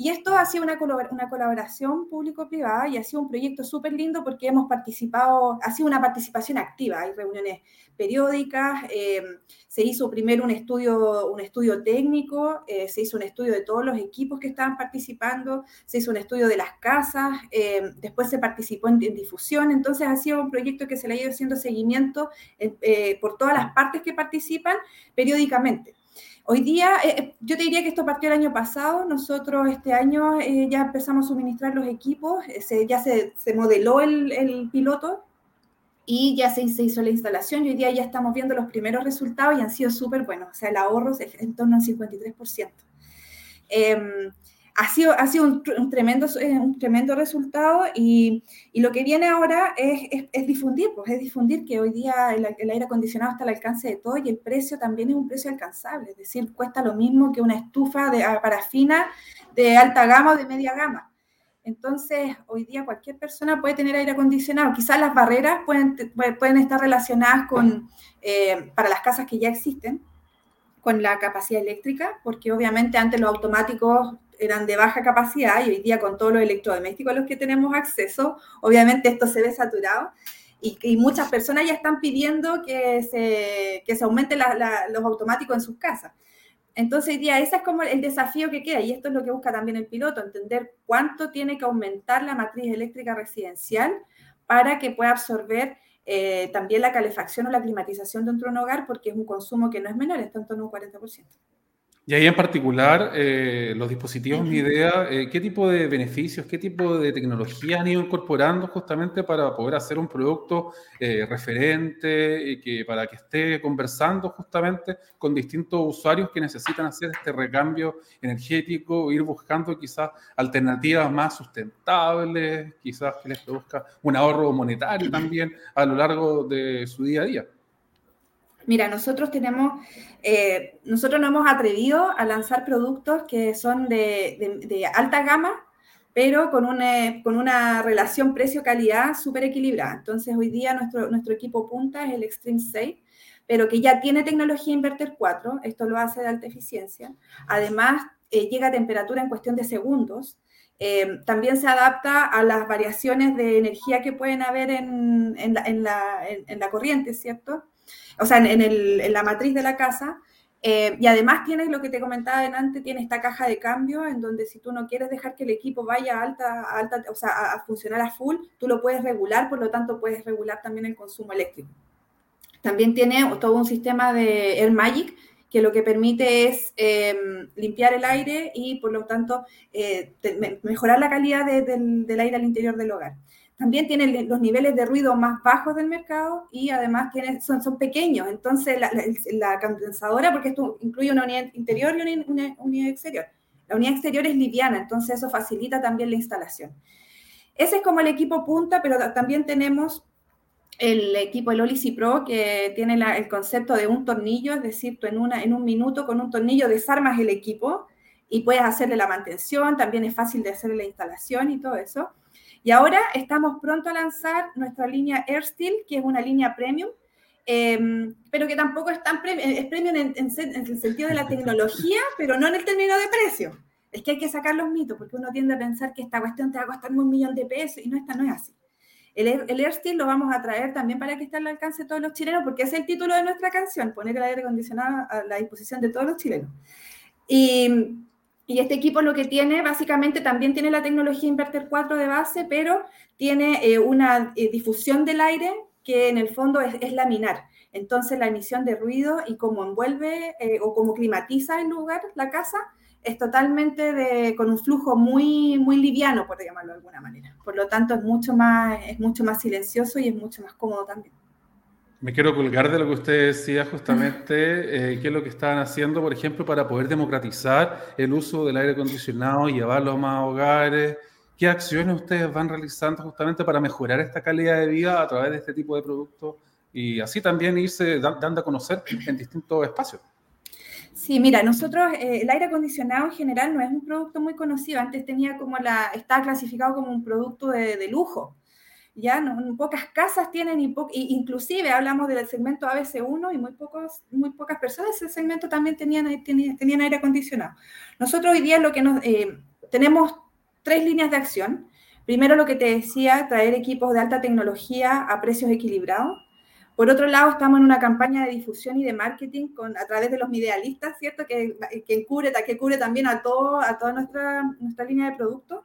Y esto ha sido una, una colaboración público-privada y ha sido un proyecto súper lindo porque hemos participado, ha sido una participación activa, hay reuniones periódicas, eh, se hizo primero un estudio, un estudio técnico, eh, se hizo un estudio de todos los equipos que estaban participando, se hizo un estudio de las casas, eh, después se participó en, difusión, entonces ha sido un proyecto que se le ha ido haciendo seguimiento por todas las partes que participan periódicamente. Hoy día, eh, eh, yo te diría que esto partió el año pasado, nosotros este año eh, ya empezamos a suministrar los equipos, ya se, modeló el, piloto y ya se, hizo la instalación. Y hoy día ya estamos viendo los primeros resultados y han sido súper buenos, o sea, el ahorro es en torno al 53% ha sido, ha sido un, tremendo, eh, un tremendo resultado y, y, lo que viene ahora es, es, difundir, pues es difundir que hoy día el, aire acondicionado está al alcance de todo y el precio también es un precio alcanzable, es decir, cuesta lo mismo que una estufa de parafina de alta gama o de media gama. Entonces, hoy día cualquier persona puede tener aire acondicionado. Quizás las barreras pueden, pueden estar relacionadas con, eh, para las casas que ya existen, con la capacidad eléctrica, porque obviamente antes los automáticos eran de baja capacidad y hoy día con todos los electrodomésticos a los que tenemos acceso, obviamente esto se ve saturado y, muchas personas ya están pidiendo que se, que se aumenten los automáticos en sus casas. Entonces, hoy día ese es como el desafío que queda y esto es lo que busca también el piloto, entender cuánto tiene que aumentar la matriz eléctrica residencial para que pueda absorber eh, también la calefacción o la climatización dentro de un hogar, porque es un consumo que no es menor, está en torno a un 40%. Y ahí en particular, eh, los dispositivos Mi Idea, eh, ¿qué tipo de beneficios, qué tipo de tecnología han ido incorporando justamente para poder hacer un producto eh, referente y que para que esté conversando justamente con distintos usuarios que necesitan hacer este recambio energético, ir buscando quizás alternativas más sustentables, quizás que les produzca un ahorro monetario también a lo largo de su día a día? Mira, nosotros tenemos, eh, nosotros nos hemos atrevido a lanzar productos que son de, alta gama, pero con una, con una relación precio-calidad súper equilibrada. Entonces, hoy día nuestro, nuestro equipo punta es el Extreme 6, pero que ya tiene tecnología Inverter 4, esto lo hace de alta eficiencia. Además, eh, llega a temperatura en cuestión de segundos. Eh, también se adapta a las variaciones de energía que pueden haber en, en, la, en la, en la corriente, ¿cierto? O sea, en, la matriz de la casa. Eh, y además tienes lo que te comentaba delante, tiene esta caja de cambio en donde si tú no quieres dejar que el equipo vaya a alta, alta o sea, a, funcionar a full, tú lo puedes regular, por lo tanto puedes regular también el consumo eléctrico. También tiene todo un sistema de Air Magic que lo que permite es em, limpiar el aire y por lo tanto eh, mejorar la calidad del aire al interior del hogar. También tienen los niveles de ruido más bajos del mercado y además tienen, son, son pequeños. Entonces, la, condensadora, porque esto incluye una unidad interior y una, unidad exterior. La unidad exterior es liviana, entonces eso facilita también la instalación. Ese es como el equipo punta, pero también tenemos el equipo, el Olici Pro, que tiene el concepto de un tornillo, es decir, tú en, una, en un minuto con un tornillo desarmas el equipo y puedes hacerle la mantención, también es fácil de hacerle la instalación y todo eso. Y ahora estamos pronto a lanzar nuestra línea AirSteel, que es una línea premium, em, pero que tampoco es tan premium, es premium en, el sentido de la tecnología, pero no en el término de precio. Es que hay que sacar los mitos, porque uno tiende a pensar que esta cuestión te va a costar un millón de pesos y no, esta no es así. El, el AirSteel lo vamos a traer también para que esté al alcance de todos los chilenos, porque es el título de nuestra canción, poner el aire acondicionado a la disposición de todos los chilenos. Y y este equipo lo que tiene, básicamente también tiene la tecnología Inverter 4 de base, pero tiene eh, una eh, difusión del aire que en el fondo es, laminar. Entonces la emisión de ruido y cómo envuelve eh, o cómo climatiza el lugar, la casa, es totalmente de, con un flujo muy, muy liviano, por llamarlo de alguna manera. Por lo tanto, es mucho, más, es mucho más silencioso y es mucho más cómodo también. Me quiero colgar de lo que usted decía justamente, eh, qué es lo que están haciendo, por ejemplo, para poder democratizar el uso del aire acondicionado y llevarlo a más hogares. ¿Qué acciones ustedes van realizando justamente para mejorar esta calidad de vida a través de este tipo de productos y así también irse dando a conocer en distintos espacios? Sí, mira, nosotros eh, el aire acondicionado en general no es un producto muy conocido. Antes tenía como la, estaba clasificado como un producto de, lujo. Ya no, pocas casas tienen, y inclusive hablamos del segmento ABC1 y muy, pocos, muy pocas personas ese segmento también tenían, tenían, aire acondicionado. Nosotros hoy día lo que nos, eh, tenemos tres líneas de acción. Primero lo que te decía, traer equipos de alta tecnología a precios equilibrados. Por otro lado, estamos en una campaña de difusión y de marketing con, a través de los idealistas, ¿cierto? Que, que, cubre, que cubre también a, todo, a toda nuestra, nuestra línea de productos,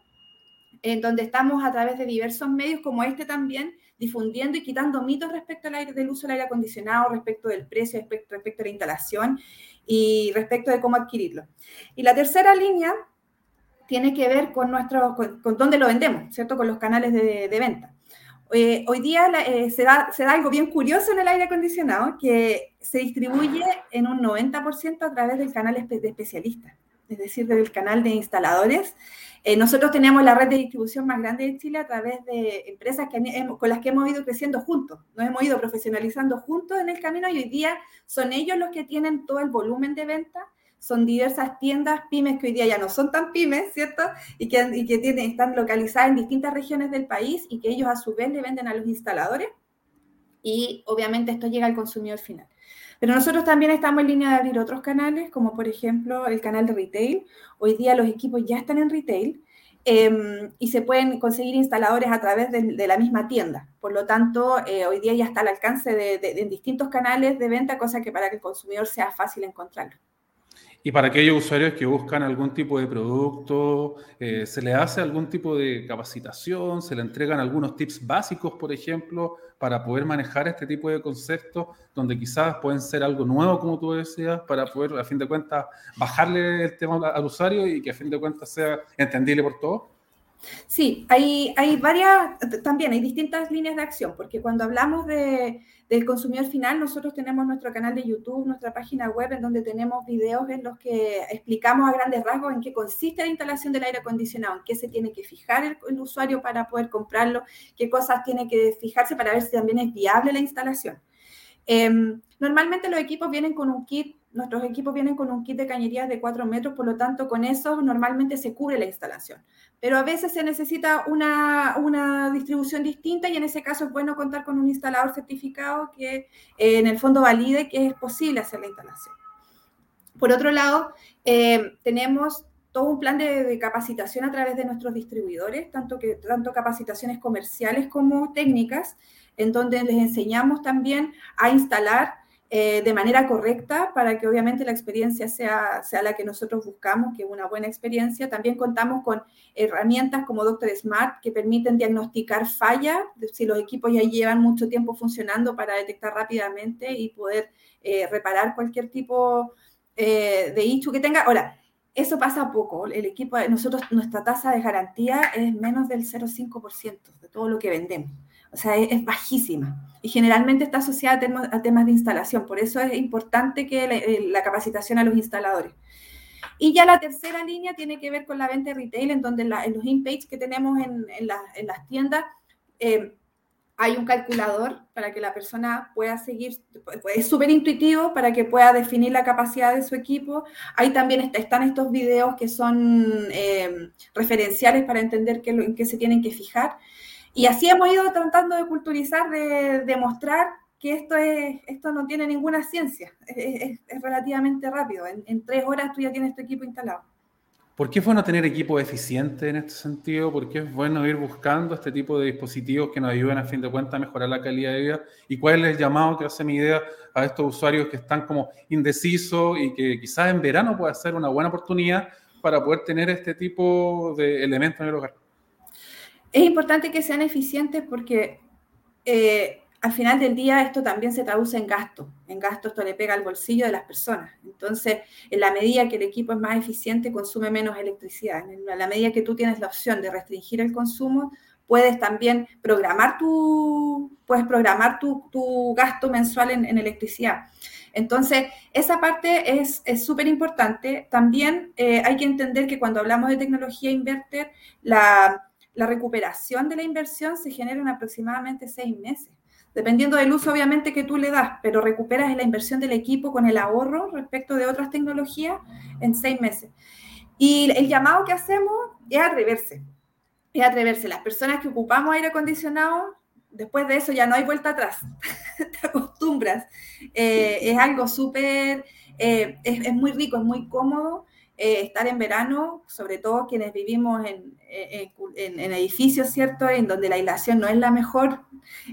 en donde estamos a través de diversos medios como este también, difundiendo y quitando mitos respecto al aire, del uso del aire acondicionado, respecto del precio, respecto, respecto de la instalación y respecto de cómo adquirirlo. Y la tercera línea tiene que ver con, nuestro, con, dónde lo vendemos, ¿cierto? Con los canales de, de venta. Eh, hoy día eh, se, da, se, da, algo bien curioso en el aire acondicionado, que se distribuye en un 90% a través del canal de especialistas, es decir, del canal de instaladores. Eh, nosotros tenemos la red de distribución más grande de Chile a través de empresas con las que hemos ido creciendo juntos, nos hemos ido profesionalizando juntos en el camino y hoy día son ellos los que tienen todo el volumen de venta son diversas tiendas pymes que hoy día ya no son tan pymes, ¿cierto? Y que, están localizadas en distintas regiones del país y que ellos a su vez le venden a los instaladores y obviamente esto llega al consumidor final. Pero nosotros también estamos en línea de abrir otros canales, como por ejemplo el canal de retail. Hoy día los equipos ya están en retail em, y se pueden conseguir instaladores a través de, la misma tienda. Por lo tanto, eh, hoy día ya está al alcance de, de distintos canales de venta, cosa que para que el consumidor sea fácil encontrarlo. Y para aquellos usuarios que buscan algún tipo de producto, eh, ¿se le hace algún tipo de capacitación? ¿Se le entregan algunos tips básicos, por ejemplo, para poder manejar este tipo de conceptos, donde quizás pueden ser algo nuevo, como tú decías, para poder, a fin de cuentas, bajarle el tema al usuario y que a fin de cuentas sea entendible por todos? Sí, hay, hay varias, también hay distintas líneas de acción, porque cuando hablamos de, del consumidor final, nosotros tenemos nuestro canal de YouTube, nuestra página web, en donde tenemos videos en los que explicamos a grandes rasgos en qué consiste la instalación del aire acondicionado, en qué se tiene que fijar el, usuario para poder comprarlo, qué cosas tiene que fijarse para ver si también es viable la instalación. Em, normalmente los equipos vienen con un kit nuestros equipos vienen con un kit de cañerías de 4 metros, por lo tanto, con eso normalmente se cubre la instalación. Pero a veces se necesita una, una distribución distinta y en ese caso es bueno contar con un instalador certificado que eh, en el fondo valide que es posible hacer la instalación. Por otro lado, eh, tenemos todo un plan de, de, capacitación a través de nuestros distribuidores, tanto, que, tanto capacitaciones comerciales como técnicas, en donde les enseñamos también a instalar eh, de manera correcta para que obviamente la experiencia sea, sea la que nosotros buscamos, que es una buena experiencia. También contamos con herramientas como Doctor Smart que permiten diagnosticar fallas, si los equipos ya llevan mucho tiempo funcionando para detectar rápidamente y poder eh, reparar cualquier tipo eh, de issue que tenga. Ahora, eso pasa poco. El equipo, nosotros, nuestra tasa de garantía es menos del 0,5% de todo lo que vendemos. O sea, es, bajísima y generalmente está asociada a temas, de instalación. Por eso es importante que eh, la, capacitación a los instaladores. Y ya la tercera línea tiene que ver con la venta retail, en donde en los in-page que tenemos en, las tiendas eh, hay un calculador para que la persona pueda seguir, es súper intuitivo para que pueda definir la capacidad de su equipo. Ahí también están estos videos que son eh, referenciales para entender qué, en qué se tienen que fijar. Y así hemos ido tratando de culturizar, de demostrar que esto, es, esto no tiene ninguna ciencia, es, relativamente rápido. En, tres horas tú ya tienes tu equipo instalado. ¿Por qué es bueno tener equipo eficiente en este sentido? ¿Por qué es bueno ir buscando este tipo de dispositivos que nos ayuden a fin de cuentas a mejorar la calidad de vida? ¿Y cuál es el llamado que hace mi idea a estos usuarios que están como indecisos y que quizás en verano pueda ser una buena oportunidad para poder tener este tipo de elementos en el hogar? Es importante que sean eficientes porque eh, al final del día esto también se traduce en gasto. En gasto esto le pega al bolsillo de las personas. Entonces, en la medida que el equipo es más eficiente, consume menos electricidad. En la medida que tú tienes la opción de restringir el consumo, puedes también programar tu, puedes programar tu, gasto mensual en, electricidad. Entonces, esa parte es súper importante. También eh, hay que entender que cuando hablamos de tecnología inverter, la, la recuperación de la inversión se genera en aproximadamente seis meses dependiendo del uso obviamente que tú le das, pero recuperas la inversión del equipo con el ahorro respecto de otras tecnologías en seis meses. Y el llamado que hacemos es atreverse, es atreverse. Las personas que ocupamos aire acondicionado, después de eso ya no hay vuelta atrás, te acostumbras. Eh, es algo súper, eh, es, muy rico, es muy cómodo eh, estar en verano, sobre todo quienes vivimos en, en, edificios, ¿cierto? En donde la aislación no es la mejor,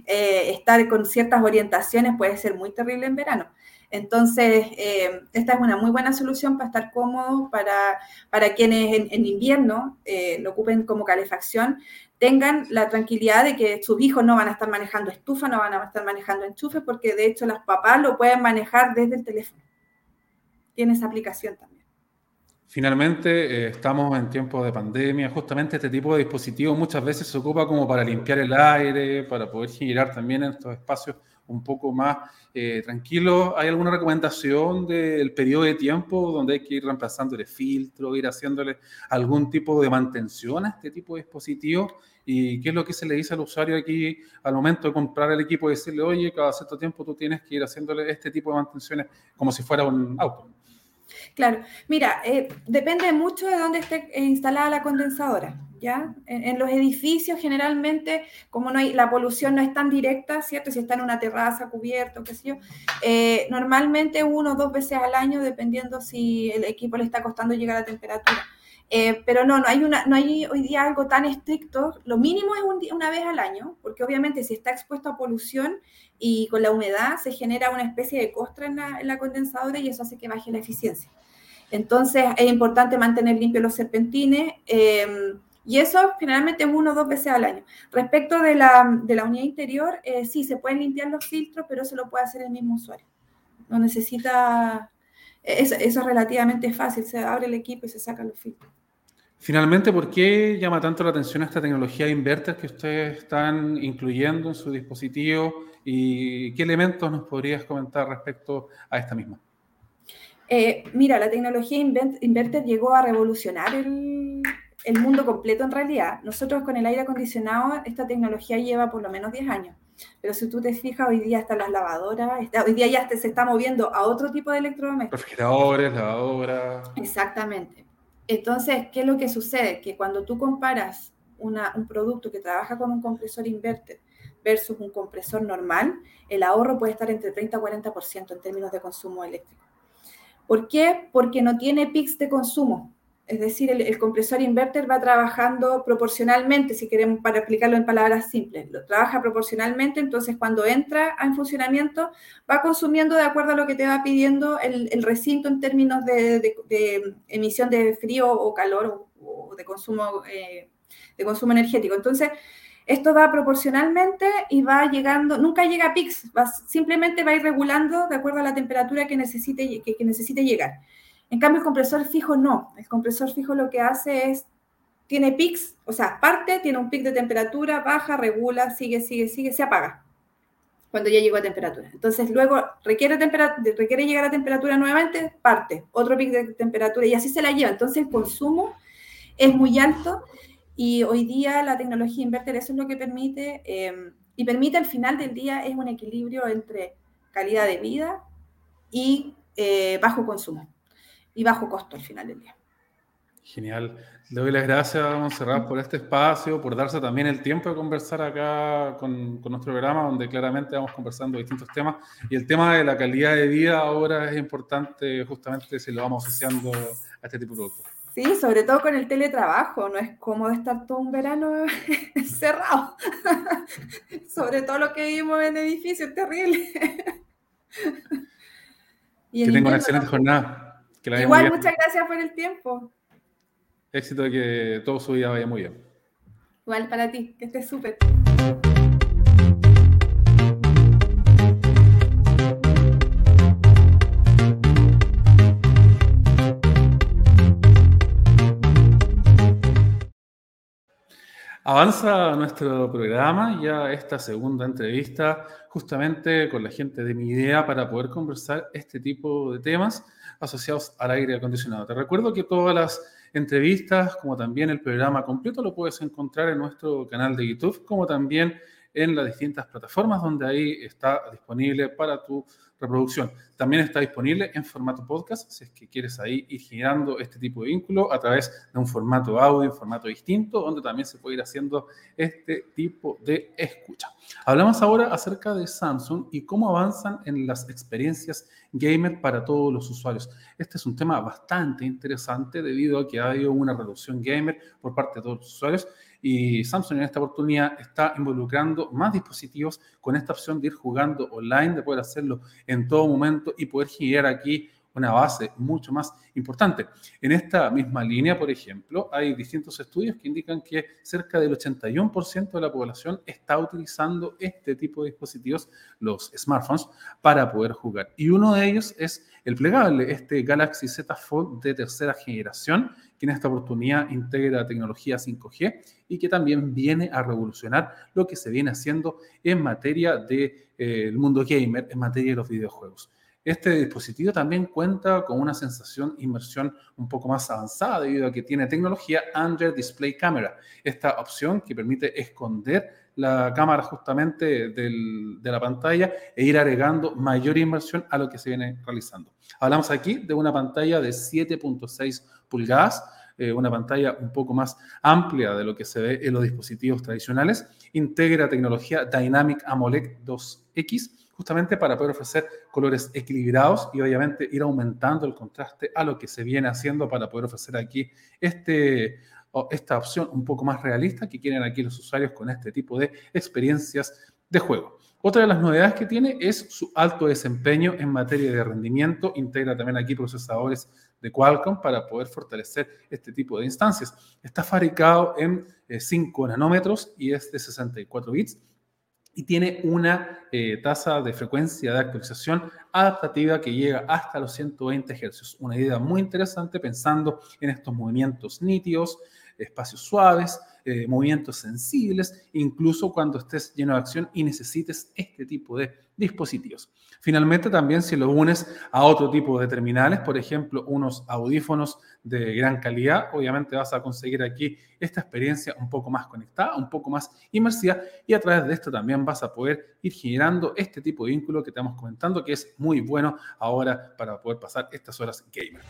eh, estar con ciertas orientaciones puede ser muy terrible en verano. Entonces, eh, esta es una muy buena solución para estar cómodo, para, para quienes en, invierno lo ocupen como calefacción, tengan la tranquilidad de que sus hijos no van a estar manejando estufa, no van a estar manejando enchufe, porque de hecho las papás lo pueden manejar desde el teléfono. Tiene esa aplicación también. Finalmente, eh, estamos en tiempos de pandemia. Justamente este tipo de dispositivos muchas veces se ocupa como para limpiar el aire, para poder girar también en estos espacios un poco más eh, tranquilos. ¿Hay alguna recomendación del periodo de tiempo donde hay que ir reemplazando el filtro, ir haciéndole algún tipo de mantención a este tipo de dispositivos? ¿Y qué es lo que se le dice al usuario aquí al momento de comprar el equipo y decirle, oye, cada cierto tiempo tú tienes que ir haciéndole este tipo de mantenciones como si fuera un auto? Claro, mira, eh, depende mucho de dónde esté instalada la condensadora. ¿Ya? En, los edificios generalmente, como no hay, la polución no es tan directa, ¿cierto? Si está en una terraza, cubierto, qué sé yo, eh, normalmente uno o dos veces al año, dependiendo si el equipo le está costando llegar a temperatura. Eh, pero no, no hay, una, no hay hoy día algo tan estricto. Lo mínimo es una vez al año, porque obviamente si está expuesto a polución y con la humedad se genera una especie de costra en la, condensadora y eso hace que baje la eficiencia. Entonces es importante mantener limpios los serpentines eh, y eso generalmente es uno o dos veces al año. Respecto de la, de la unidad interior, eh, sí, se pueden limpiar los filtros, pero eso lo puede hacer el mismo usuario. No necesita, eso, eso es relativamente fácil, se abre el equipo y se sacan los filtros. Finalmente, ¿por qué llama tanto la atención esta tecnología de inverter que ustedes están incluyendo en su dispositivo y qué elementos nos podrías comentar respecto a esta misma? Eh, mira, la tecnología inverter llegó a revolucionar el, el, mundo completo en realidad. Nosotros con el aire acondicionado, esta tecnología lleva por lo menos 10 años. Pero si tú te fijas, hoy día están las lavadoras, hoy día ya se está moviendo a otro tipo de electrodomésticos. Refrigeradores, lavadoras. Exactamente. Entonces, ¿qué es lo que sucede? Que cuando tú comparas un producto que trabaja con un compresor inverter versus un compresor normal, el ahorro puede estar entre 30 y 40% en términos de consumo eléctrico. ¿Por qué? Porque no tiene pics de consumo. Es decir, el, compresor inverter va trabajando proporcionalmente, si queremos para explicarlo en palabras simples. Lo trabaja proporcionalmente, entonces cuando entra en funcionamiento va consumiendo de acuerdo a lo que te va pidiendo el, recinto en términos de, emisión de frío o calor o, de, consumo, eh, de consumo energético. Entonces, esto va proporcionalmente y va llegando, nunca llega a pics, simplemente va a ir regulando de acuerdo a la temperatura que necesite, que necesite llegar. En cambio, el compresor fijo no. El compresor fijo lo que hace es, tiene pics, o sea, parte, tiene un pic de temperatura, baja, regula, sigue, sigue, sigue, se apaga cuando ya llegó a temperatura. Entonces, luego requiere, requiere llegar a temperatura nuevamente, parte, otro pic de temperatura y así se la lleva. Entonces, el consumo es muy alto y hoy día la tecnología inverter eso es lo que permite em, y permite al final del día es un equilibrio entre calidad de vida y eh, bajo consumo y bajo costo al final del día. Genial. Le doy las gracias a Monserrat por este espacio, por darse también el tiempo de conversar acá con, con, nuestro programa, donde claramente vamos conversando distintos temas. Y el tema de la calidad de vida ahora es importante, justamente si lo vamos asociando a este tipo de productos. Sí, sobre todo con el teletrabajo, no es cómodo estar todo un verano encerrado. sobre todo lo que vivimos en edificios, es terrible. que tenga una excelente jornada. Igual, muchas gracias por el tiempo. Éxito de que todo su vida vaya muy bien. Igual para ti, que estés súper. Avanza nuestro programa, ya esta segunda entrevista, justamente con la gente de mi idea para poder conversar este tipo de temas asociados al aire acondicionado. Te recuerdo que todas las entrevistas, como también el programa completo, lo puedes encontrar en nuestro canal de YouTube, como también en las distintas plataformas donde ahí está disponible para tu reproducción. También está disponible en formato podcast, si es que quieres ahí ir generando este tipo de vínculo a través de un formato audio, un formato distinto, donde también se puede ir haciendo este tipo de escucha. Hablamos ahora acerca de Samsung y cómo avanzan en las experiencias gamer para todos los usuarios. Este es un tema bastante interesante debido a que ha habido una reducción gamer por parte de todos los usuarios y Samsung en esta oportunidad está involucrando más dispositivos con esta opción de ir jugando online, de poder hacerlo en todo momento y poder generar aquí una base mucho más importante. En esta misma línea, por ejemplo, hay distintos estudios que indican que cerca del 81% de la población está utilizando este tipo de dispositivos, los smartphones, para poder jugar. Y uno de ellos es el plegable, este Galaxy Z Fold de tercera generación, que esta oportunidad integra tecnología 5G y que también viene a revolucionar lo que se viene haciendo en materia del de, eh, mundo gamer, en materia de los videojuegos. Este dispositivo también cuenta con una sensación inmersión un poco más avanzada debido a que tiene tecnología Under Display Camera, esta opción que permite esconder la cámara justamente del, de la pantalla e ir agregando mayor inmersión a lo que se viene realizando. Hablamos aquí de una pantalla de 7.6 pulgadas, eh, una pantalla un poco más amplia de lo que se ve en los dispositivos tradicionales, integra tecnología Dynamic AMOLED 2X, justamente para poder ofrecer colores equilibrados y obviamente ir aumentando el contraste a lo que se viene haciendo para poder ofrecer aquí este, esta opción un poco más realista que quieren aquí los usuarios con este tipo de experiencias de juego. Otra de las novedades que tiene es su alto desempeño en materia de rendimiento. Integra también aquí procesadores de Qualcomm para poder fortalecer este tipo de instancias. Está fabricado en 5 eh, nanómetros y es de 64 bits y tiene una eh, tasa de frecuencia de actualización adaptativa que llega hasta los 120 Hz. Una idea muy interesante pensando en estos movimientos nítidos, espacios suaves, eh, movimientos sensibles, incluso cuando estés lleno de acción y necesites este tipo de dispositivos. Finalmente, también si lo unes a otro tipo de terminales, por ejemplo, unos audífonos de gran calidad, obviamente vas a conseguir aquí esta experiencia un poco más conectada, un poco más inmersiva y a través de esto también vas a poder ir generando este tipo de vínculo que estamos comentando que es muy bueno ahora para poder pasar estas horas gamer.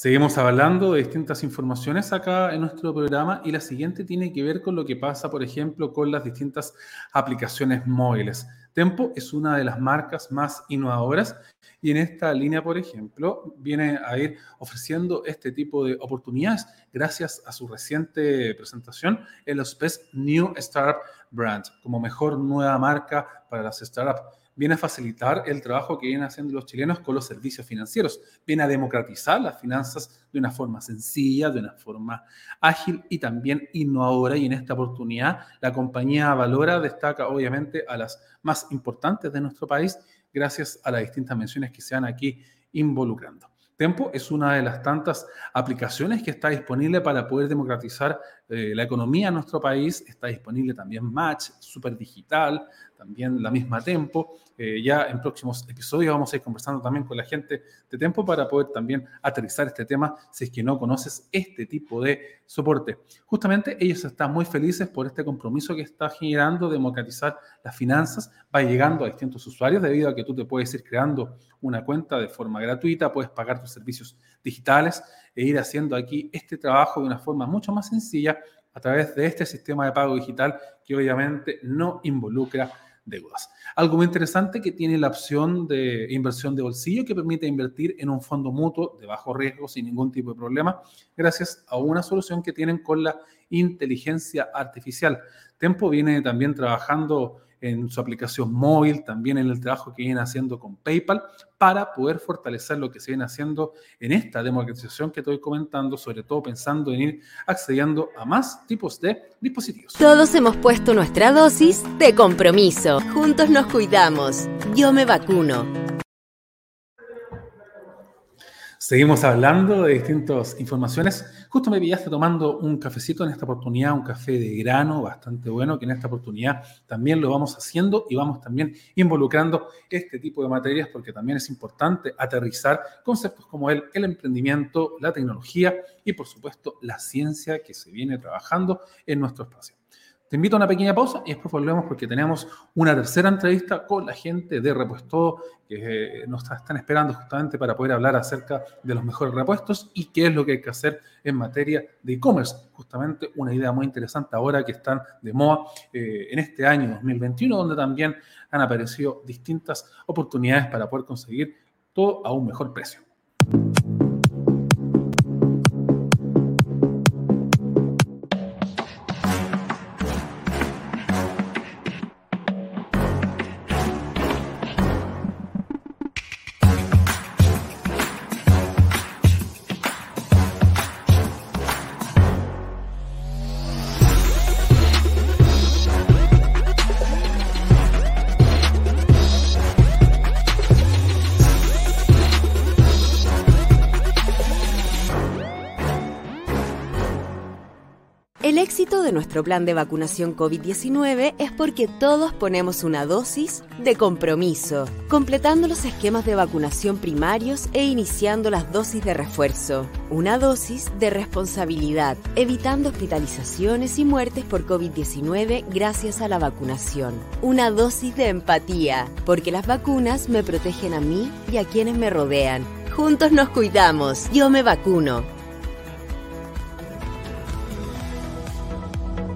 Seguimos hablando de distintas informaciones acá en nuestro programa y la siguiente tiene que ver con lo que pasa, por ejemplo, con las distintas aplicaciones móviles. Tempo es una de las marcas más innovadoras y en esta línea, por ejemplo, viene a ir ofreciendo este tipo de oportunidades gracias a su reciente presentación en los Best New Startup Brand como mejor nueva marca para las startups viene a facilitar el trabajo que vienen haciendo los chilenos con los servicios financieros, viene a democratizar las finanzas de una forma sencilla, de una forma ágil y también innovadora. Y en esta oportunidad la compañía Valora destaca obviamente a las más importantes de nuestro país gracias a las distintas menciones que se van aquí involucrando. Tempo es una de las tantas aplicaciones que está disponible para poder democratizar eh, la economía en nuestro país. Está disponible también Match, Super Digital, también la misma Tempo. Eh, ya en próximos episodios vamos a ir conversando también con la gente de Tempo para poder también aterrizar este tema si es que no conoces este tipo de soporte. Justamente ellos están muy felices por este compromiso que está generando democratizar las finanzas. Va llegando a distintos usuarios debido a que tú te puedes ir creando una cuenta de forma gratuita, puedes pagar tus servicios digitales e ir haciendo aquí este trabajo de una forma mucho más sencilla a través de este sistema de pago digital que obviamente no involucra deudas. Algo muy interesante que tiene la opción de inversión de bolsillo que permite invertir en un fondo mutuo de bajo riesgo sin ningún tipo de problema gracias a una solución que tienen con la inteligencia artificial. Tempo viene también trabajando en su aplicación móvil, también en el trabajo que viene haciendo con PayPal, para poder fortalecer lo que se viene haciendo en esta democratización que estoy comentando, sobre todo pensando en ir accediendo a más tipos de dispositivos. Todos hemos puesto nuestra dosis de compromiso. Juntos nos cuidamos. Yo me vacuno. Seguimos hablando de distintas informaciones. Justo me pillaste tomando un cafecito en esta oportunidad, un café de grano bastante bueno, que en esta oportunidad también lo vamos haciendo y vamos también involucrando este tipo de materias porque también es importante aterrizar conceptos como el, el emprendimiento, la tecnología y por supuesto la ciencia que se viene trabajando en nuestro espacio. Te invito a una pequeña pausa y después volvemos porque tenemos una tercera entrevista con la gente de Repuesto que eh, nos están esperando justamente para poder hablar acerca de los mejores repuestos y qué es lo que hay que hacer en materia de e-commerce. Justamente una idea muy interesante ahora que están de moda eh, en este año 2021, donde también han aparecido distintas oportunidades para poder conseguir todo a un mejor precio. Nuestro plan de vacunación COVID-19 es porque todos ponemos una dosis de compromiso, completando los esquemas de vacunación primarios e iniciando las dosis de refuerzo. Una dosis de responsabilidad, evitando hospitalizaciones y muertes por COVID-19 gracias a la vacunación. Una dosis de empatía, porque las vacunas me protegen a mí y a quienes me rodean. Juntos nos cuidamos. Yo me vacuno.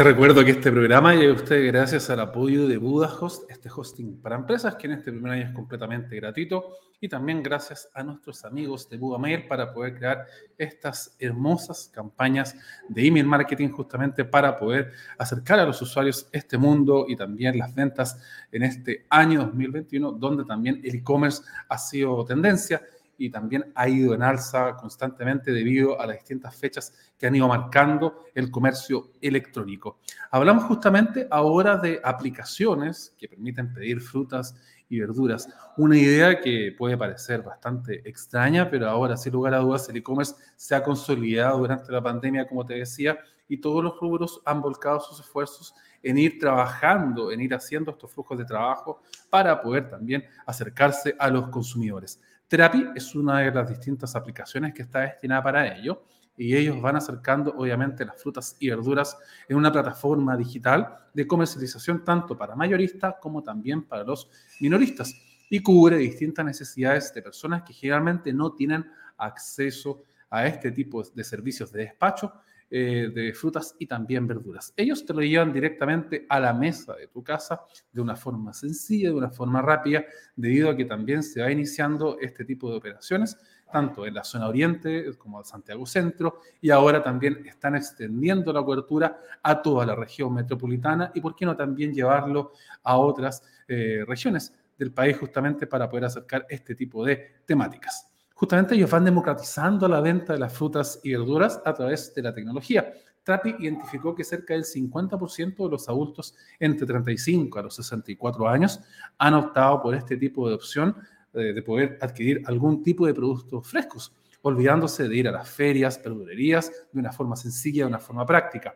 Te recuerdo que este programa llega a usted gracias al apoyo de Budahost, este hosting para empresas que en este primer año es completamente gratuito y también gracias a nuestros amigos de Budamail para poder crear estas hermosas campañas de email marketing justamente para poder acercar a los usuarios este mundo y también las ventas en este año 2021 donde también el e-commerce ha sido tendencia y también ha ido en alza constantemente debido a las distintas fechas que han ido marcando el comercio electrónico. Hablamos justamente ahora de aplicaciones que permiten pedir frutas y verduras. Una idea que puede parecer bastante extraña, pero ahora, sin lugar a dudas, el e-commerce se ha consolidado durante la pandemia, como te decía, y todos los rubros han volcado sus esfuerzos en ir trabajando, en ir haciendo estos flujos de trabajo para poder también acercarse a los consumidores. Therapy es una de las distintas aplicaciones que está destinada para ello y ellos van acercando obviamente las frutas y verduras en una plataforma digital de comercialización tanto para mayoristas como también para los minoristas y cubre distintas necesidades de personas que generalmente no tienen acceso a este tipo de servicios de despacho eh, de frutas y también verduras. Ellos te lo llevan directamente a la mesa de tu casa de una forma sencilla, de una forma rápida, debido a que también se va iniciando este tipo de operaciones, tanto en la zona oriente como en Santiago Centro, y ahora también están extendiendo la cobertura a toda la región metropolitana y, por qué no, también llevarlo a otras eh, regiones del país justamente para poder acercar este tipo de temáticas. Justamente ellos van democratizando la venta de las frutas y verduras a través de la tecnología. Trapi identificó que cerca del 50% de los adultos entre 35 a los 64 años han optado por este tipo de opción eh, de poder adquirir algún tipo de productos frescos, olvidándose de ir a las ferias, verdulerías de una forma sencilla, de una forma práctica.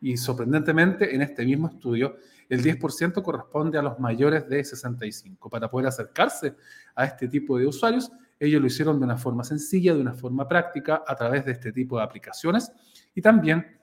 Y sorprendentemente, en este mismo estudio, el 10% corresponde a los mayores de 65. Para poder acercarse a este tipo de usuarios, ellos lo hicieron de una forma sencilla, de una forma práctica, a través de este tipo de aplicaciones y también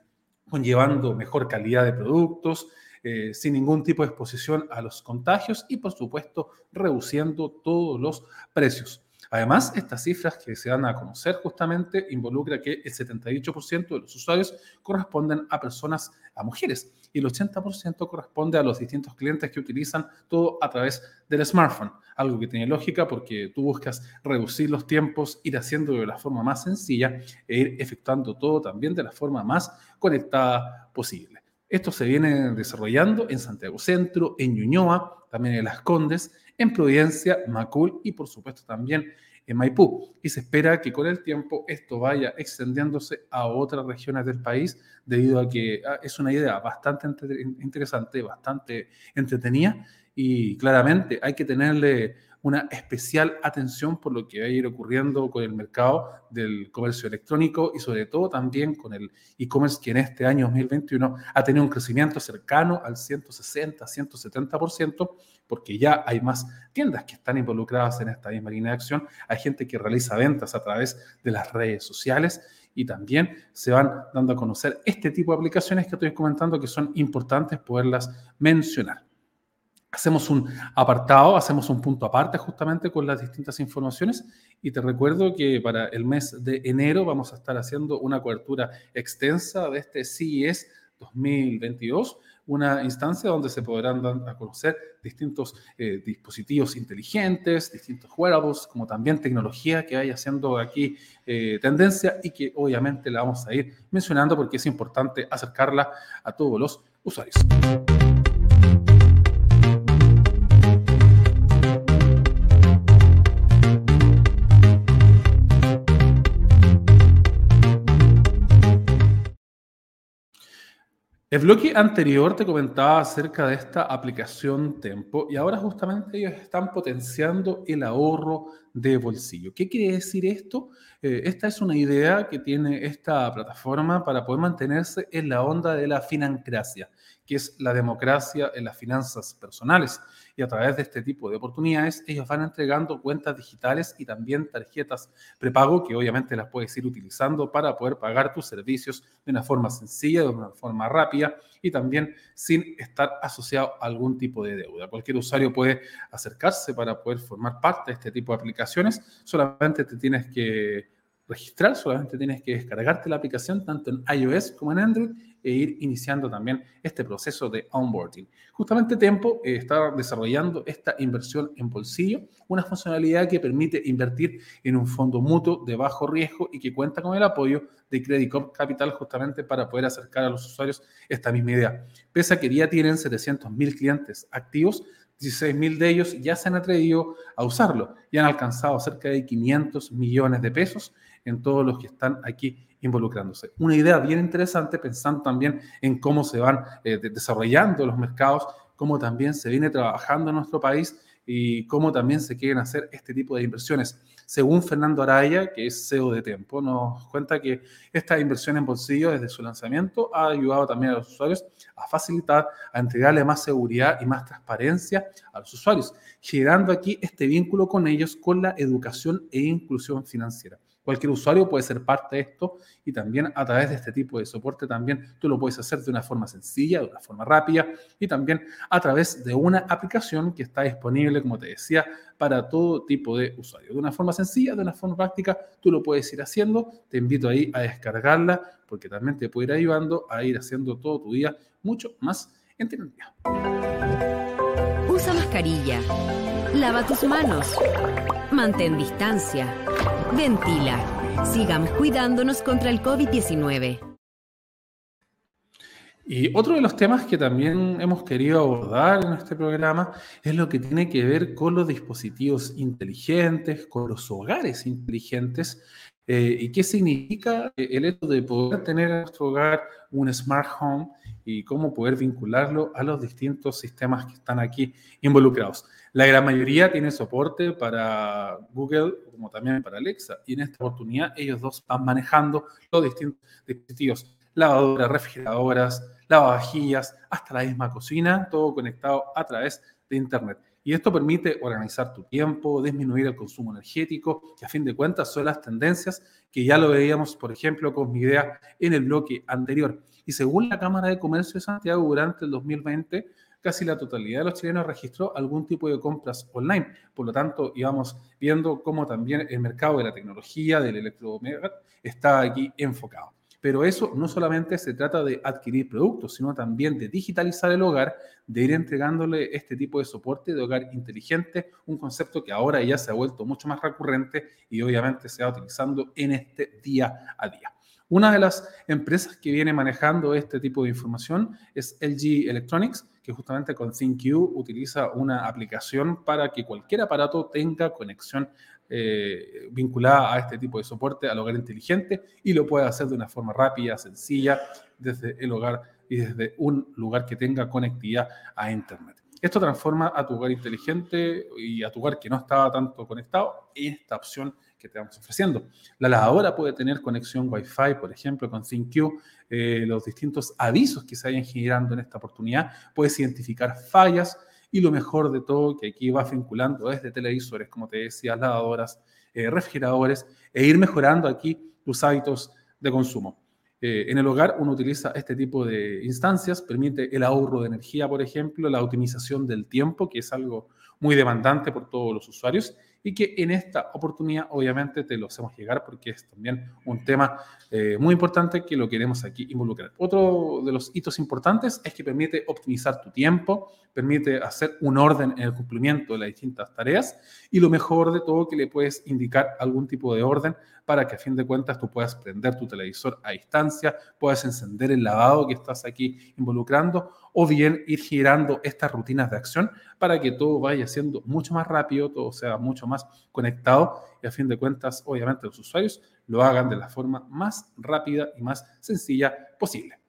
conllevando mejor calidad de productos, eh, sin ningún tipo de exposición a los contagios y, por supuesto, reduciendo todos los precios. Además, estas cifras que se dan a conocer justamente involucra que el 78% de los usuarios corresponden a personas, a mujeres, y el 80% corresponde a los distintos clientes que utilizan todo a través del smartphone. Algo que tiene lógica porque tú buscas reducir los tiempos, ir haciendo de la forma más sencilla e ir efectuando todo también de la forma más conectada posible. Esto se viene desarrollando en Santiago Centro, en Ñuñoa, también en Las Condes, en Providencia, Macul y por supuesto también en Maipú. Y se espera que con el tiempo esto vaya extendiéndose a otras regiones del país debido a que ah, es una idea bastante interesante, bastante entretenida y claramente hay que tenerle una especial atención por lo que va a ir ocurriendo con el mercado del comercio electrónico y sobre todo también con el e-commerce que en este año 2021 ha tenido un crecimiento cercano al 160, 170%, porque ya hay más tiendas que están involucradas en esta misma línea de acción, hay gente que realiza ventas a través de las redes sociales y también se van dando a conocer este tipo de aplicaciones que estoy comentando que son importantes poderlas mencionar hacemos un apartado, hacemos un punto aparte justamente con las distintas informaciones y te recuerdo que para el mes de enero vamos a estar haciendo una cobertura extensa de este CES 2022, una instancia donde se podrán dar a conocer distintos eh, dispositivos inteligentes, distintos wearables, como también tecnología que hay haciendo aquí eh, tendencia y que obviamente la vamos a ir mencionando porque es importante acercarla a todos los usuarios. El bloque anterior te comentaba acerca de esta aplicación Tempo y ahora justamente ellos están potenciando el ahorro de bolsillo. ¿Qué quiere decir esto? Eh, esta es una idea que tiene esta plataforma para poder mantenerse en la onda de la financracia, que es la democracia en las finanzas personales y a través de este tipo de oportunidades ellos van entregando cuentas digitales y también tarjetas prepago que obviamente las puedes ir utilizando para poder pagar tus servicios de una forma sencilla, de una forma rápida y también sin estar asociado a algún tipo de deuda. Cualquier usuario puede acercarse para poder formar parte de este tipo de aplicaciones, solamente te tienes que registrar, solamente tienes que descargarte la aplicación tanto en iOS como en Android e ir iniciando también este proceso de onboarding. Justamente Tempo eh, está desarrollando esta inversión en bolsillo, una funcionalidad que permite invertir en un fondo mutuo de bajo riesgo y que cuenta con el apoyo de Credit Corp Capital justamente para poder acercar a los usuarios esta misma idea. Pese a que ya tienen 700.000 clientes activos, 16.000 de ellos ya se han atrevido a usarlo y han alcanzado cerca de 500 millones de pesos en todos los que están aquí involucrándose. Una idea bien interesante pensando también en cómo se van eh, desarrollando los mercados, cómo también se viene trabajando en nuestro país y cómo también se quieren hacer este tipo de inversiones. Según Fernando Araya, que es CEO de Tempo, nos cuenta que esta inversión en bolsillo desde su lanzamiento ha ayudado también a los usuarios a facilitar, a entregarle más seguridad y más transparencia a los usuarios, generando aquí este vínculo con ellos con la educación e inclusión financiera. Cualquier usuario puede ser parte de esto y también a través de este tipo de soporte también tú lo puedes hacer de una forma sencilla, de una forma rápida y también a través de una aplicación que está disponible, como te decía, para todo tipo de usuarios. De una forma sencilla, de una forma práctica, tú lo puedes ir haciendo. Te invito ahí a descargarla porque también te puede ir ayudando a ir haciendo todo tu día mucho más entretenido. Usa mascarilla. Lava tus manos. Mantén distancia. Ventila. Sigamos cuidándonos contra el COVID-19. Y otro de los temas que también hemos querido abordar en este programa es lo que tiene que ver con los dispositivos inteligentes, con los hogares inteligentes eh, y qué significa el hecho de poder tener en nuestro hogar un smart home y cómo poder vincularlo a los distintos sistemas que están aquí involucrados. La gran mayoría tiene soporte para Google como también para Alexa y en esta oportunidad ellos dos van manejando los distintos dispositivos lavadoras, refrigeradoras, lavavajillas, hasta la misma cocina, todo conectado a través de Internet. Y esto permite organizar tu tiempo, disminuir el consumo energético, que a fin de cuentas son las tendencias que ya lo veíamos, por ejemplo, con mi idea en el bloque anterior. Y según la Cámara de Comercio de Santiago, durante el 2020, casi la totalidad de los chilenos registró algún tipo de compras online. Por lo tanto, íbamos viendo cómo también el mercado de la tecnología, del electrodoméstico, está aquí enfocado. Pero eso no solamente se trata de adquirir productos, sino también de digitalizar el hogar, de ir entregándole este tipo de soporte de hogar inteligente, un concepto que ahora ya se ha vuelto mucho más recurrente y obviamente se va utilizando en este día a día. Una de las empresas que viene manejando este tipo de información es LG Electronics, que justamente con ThinQ utiliza una aplicación para que cualquier aparato tenga conexión eh, vinculada a este tipo de soporte al hogar inteligente y lo puede hacer de una forma rápida, sencilla, desde el hogar y desde un lugar que tenga conectividad a Internet. Esto transforma a tu hogar inteligente y a tu hogar que no estaba tanto conectado esta opción que te vamos ofreciendo. La lavadora puede tener conexión Wi-Fi, por ejemplo, con ThinQ. Eh, los distintos avisos que se vayan generando en esta oportunidad, puedes identificar fallas, y lo mejor de todo, que aquí vas vinculando desde televisores, como te decía, lavadoras, eh, refrigeradores, e ir mejorando aquí tus hábitos de consumo. Eh, en el hogar uno utiliza este tipo de instancias, permite el ahorro de energía, por ejemplo, la optimización del tiempo, que es algo muy demandante por todos los usuarios, y que en esta oportunidad obviamente te lo hacemos llegar porque es también un tema eh, muy importante que lo queremos aquí involucrar. Otro de los hitos importantes es que permite optimizar tu tiempo, permite hacer un orden en el cumplimiento de las distintas tareas y lo mejor de todo que le puedes indicar algún tipo de orden para que a fin de cuentas tú puedas prender tu televisor a distancia, puedas encender el lavado que estás aquí involucrando o bien ir girando estas rutinas de acción para que todo vaya siendo mucho más rápido, todo sea mucho más conectado y a fin de cuentas, obviamente los usuarios lo hagan de la forma más rápida y más sencilla posible.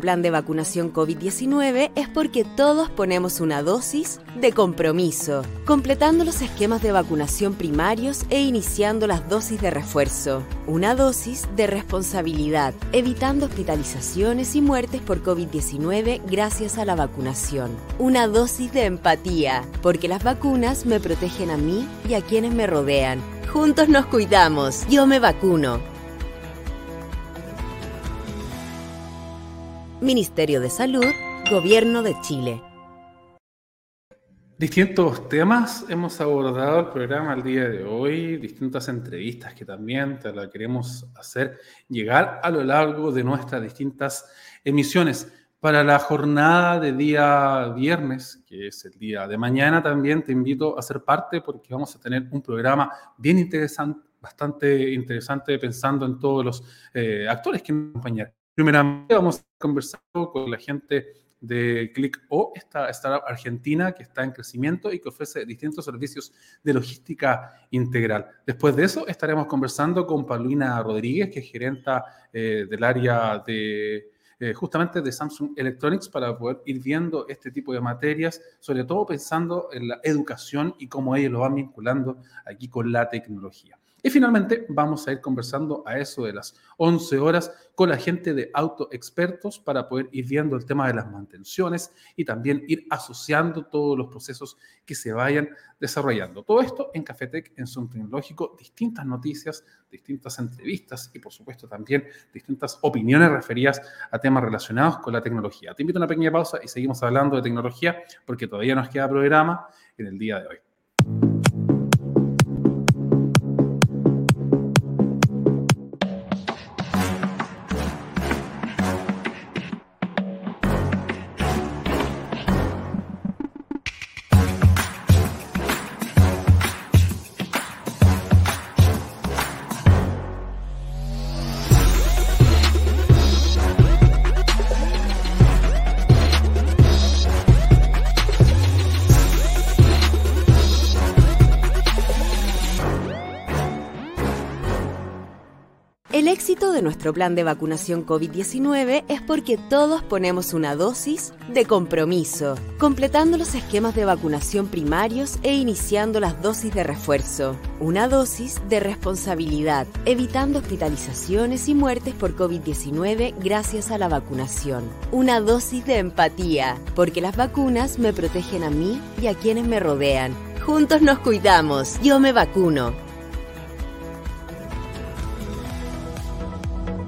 Plan de vacunación COVID-19 es porque todos ponemos una dosis de compromiso, completando los esquemas de vacunación primarios e iniciando las dosis de refuerzo. Una dosis de responsabilidad, evitando hospitalizaciones y muertes por COVID-19 gracias a la vacunación. Una dosis de empatía, porque las vacunas me protegen a mí y a quienes me rodean. Juntos nos cuidamos. Yo me vacuno. Ministerio de Salud, Gobierno de Chile. Distintos temas hemos abordado el programa el día de hoy, distintas entrevistas que también te la queremos hacer llegar a lo largo de nuestras distintas emisiones. Para la jornada de día viernes, que es el día de mañana, también te invito a ser parte porque vamos a tener un programa bien interesante, bastante interesante pensando en todos los eh, actores que nos acompañan. Primeramente vamos a conversar con la gente de ClickO, esta startup argentina que está en crecimiento y que ofrece distintos servicios de logística integral. Después de eso estaremos conversando con Paulina Rodríguez, que es gerenta eh, del área de eh, justamente de Samsung Electronics para poder ir viendo este tipo de materias, sobre todo pensando en la educación y cómo ellos lo van vinculando aquí con la tecnología. Y finalmente vamos a ir conversando a eso de las 11 horas con la gente de autoexpertos para poder ir viendo el tema de las mantenciones y también ir asociando todos los procesos que se vayan desarrollando. Todo esto en Cafetec, en Zoom Tecnológico, distintas noticias, distintas entrevistas y por supuesto también distintas opiniones referidas a temas relacionados con la tecnología. Te invito a una pequeña pausa y seguimos hablando de tecnología porque todavía nos queda programa en el día de hoy. De nuestro plan de vacunación COVID-19 es porque todos ponemos una dosis de compromiso, completando los esquemas de vacunación primarios e iniciando las dosis de refuerzo. Una dosis de responsabilidad, evitando hospitalizaciones y muertes por COVID-19 gracias a la vacunación. Una dosis de empatía, porque las vacunas me protegen a mí y a quienes me rodean. Juntos nos cuidamos. Yo me vacuno.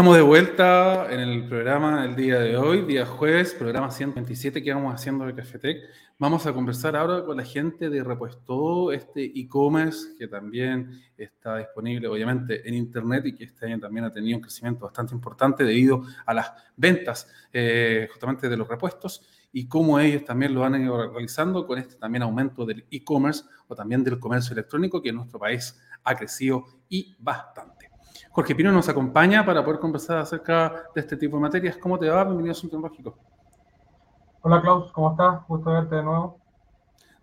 Estamos de vuelta en el programa del día de hoy, día jueves, programa 127 que vamos haciendo de Cafetec. Vamos a conversar ahora con la gente de Repuesto, este e-commerce que también está disponible obviamente en Internet y que este año también ha tenido un crecimiento bastante importante debido a las ventas eh, justamente de los repuestos y cómo ellos también lo han ido realizando con este también aumento del e-commerce o también del comercio electrónico que en nuestro país ha crecido y bastante. Jorge Pino nos acompaña para poder conversar acerca de este tipo de materias. ¿Cómo te va? Bienvenido a Asunto Tecnológico. Hola Klaus, ¿cómo estás? Gusto verte de nuevo.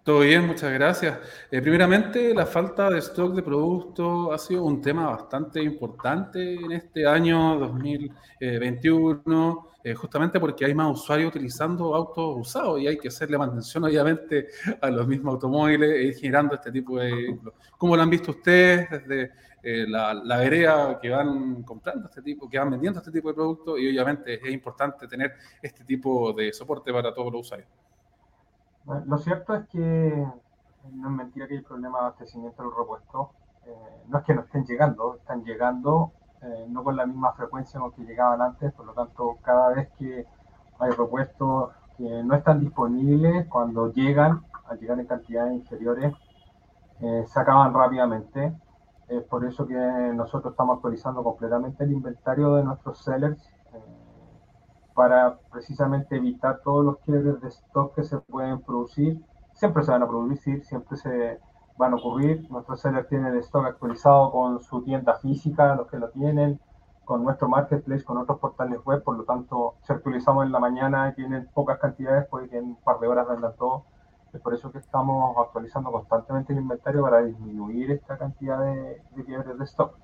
Todo bien, muchas gracias. Eh, primeramente, la falta de stock de productos ha sido un tema bastante importante en este año 2021, eh, justamente porque hay más usuarios utilizando autos usados y hay que hacerle mantención, obviamente, a los mismos automóviles e ir generando este tipo de vehículos. ¿Cómo lo han visto ustedes desde eh, la, la, vereda que van comprando este tipo, que van vendiendo este tipo de productos y obviamente es importante tener este tipo de soporte para todos los usuarios. lo cierto es que no es mentira que el problema de abastecimiento de los repuestos eh, no es que no estén llegando, están llegando eh, no con la misma frecuencia con que llegaban antes, por lo tanto cada vez que hay repuestos que no están disponibles, cuando llegan, al llegar en cantidades inferiores, se acaban rápidamente es por eso que nosotros estamos actualizando completamente el inventario de nuestros sellers eh, para precisamente evitar todos los quiebres de stock que se pueden producir. Siempre se van a producir, siempre se van a ocurrir. Nuestros sellers tienen el stock actualizado con su tienda física, los que lo tienen, con nuestro marketplace, con otros portales web. Por lo tanto, si actualizamos en la mañana y tienen pocas cantidades, que en un par de horas vendan todo es por eso que estamos actualizando constantemente el inventario para disminuir esta cantidad de, de quiebres de stock.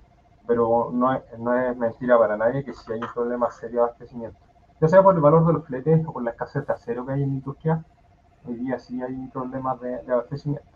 Pero no es, mentira para nadie que si hay un problema serio de abastecimiento, ya sea por el valor de los fletes o por la escasez de acero que hay en la industria, hoy día sí hay problemas de, abastecimiento.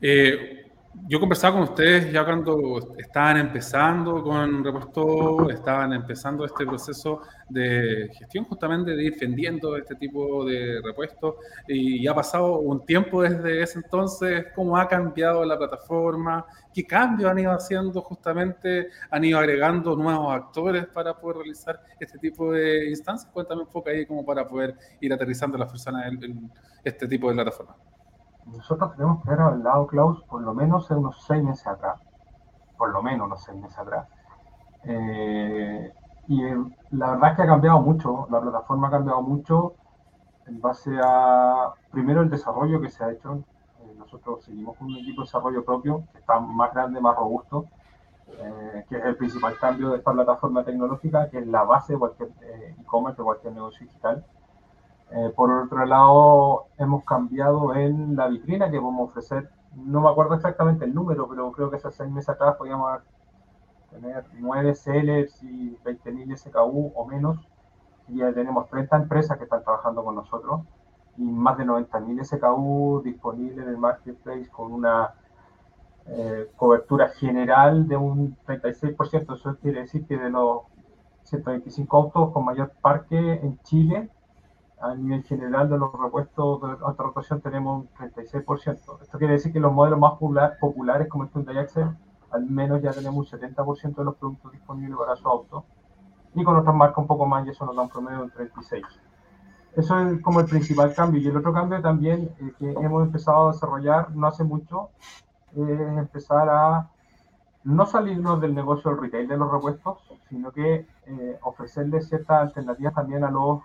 Eh, yo conversaba con ustedes ya cuando estaban empezando con Repuesto, estaban empezando este proceso de gestión justamente de ir vendiendo este tipo de repuestos y ha pasado un tiempo desde ese entonces, cómo ha cambiado la plataforma, qué cambios han ido haciendo justamente, han ido agregando nuevos actores para poder realizar este tipo de instancias. Cuéntame un poco ahí como para poder ir aterrizando las personas en este tipo de plataforma nosotros tenemos que haber hablado, Klaus, por lo menos en unos seis meses atrás, por lo menos unos seis meses atrás. Eh, y la verdad es que ha cambiado mucho, la plataforma ha cambiado mucho en base a, primero, el desarrollo que se ha hecho. Eh, nosotros seguimos con un equipo de desarrollo propio que está más grande, más robusto, eh, que es el principal cambio de esta plataforma tecnológica, que es la base de cualquier e-commerce, de cualquier negocio digital eh, por otro lado, hemos cambiado en la vitrina que a ofrecer. No me acuerdo exactamente el número, pero creo que hace seis meses atrás podíamos tener nueve sellers y 20.000 SKU o menos. Y ya tenemos 30 empresas que están trabajando con nosotros y más de 90.000 SKU disponibles en el marketplace con una eh, cobertura general de un 36%. Eso quiere decir que de los 125 autos con mayor parque en Chile, a nivel general de los repuestos de alta rotación tenemos un 36%. Esto quiere decir que los modelos más populares como el Hyundai Accent, al menos ya tenemos un 70% de los productos disponibles para su auto. Y con otras marcas un poco más y eso nos da un promedio de un 36%. Eso es como el principal cambio. Y el otro cambio también eh, que hemos empezado a desarrollar no hace mucho es empezar a no salirnos del negocio del retail de los repuestos, sino que eh, ofrecerles ciertas alternativas también a los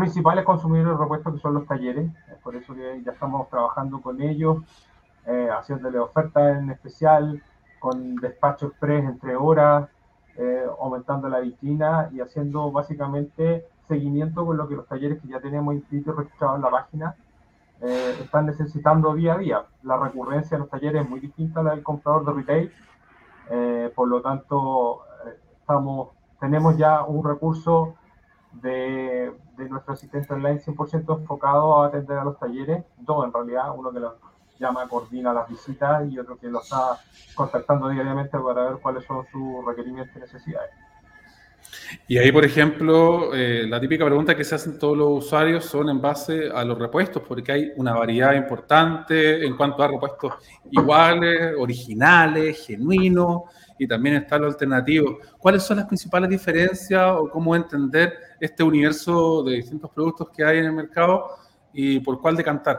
principales consumidores de repuestos que son los talleres, por eso que ya estamos trabajando con ellos, eh, haciéndole ofertas en especial, con despacho express entre horas, eh, aumentando la vitrina y haciendo básicamente seguimiento con lo que los talleres que ya tenemos inscritos registrados en la página eh, están necesitando día a día. La recurrencia de los talleres es muy distinta a la del comprador de retail, por lo tanto estamos, tenemos ya un recurso de, nuestro asistente online 100% enfocado a atender a los talleres, dos en realidad, uno que lo llama, coordina las visitas y otro que lo está contactando diariamente para ver cuáles son sus requerimientos y necesidades. Y ahí, por ejemplo, eh, la típica pregunta que se hacen todos los usuarios son en base a los repuestos, porque hay una variedad importante en cuanto a repuestos iguales, originales, genuinos, y también está lo alternativo. ¿Cuáles son las principales diferencias o cómo entender este universo de distintos productos que hay en el mercado y por cuál decantar?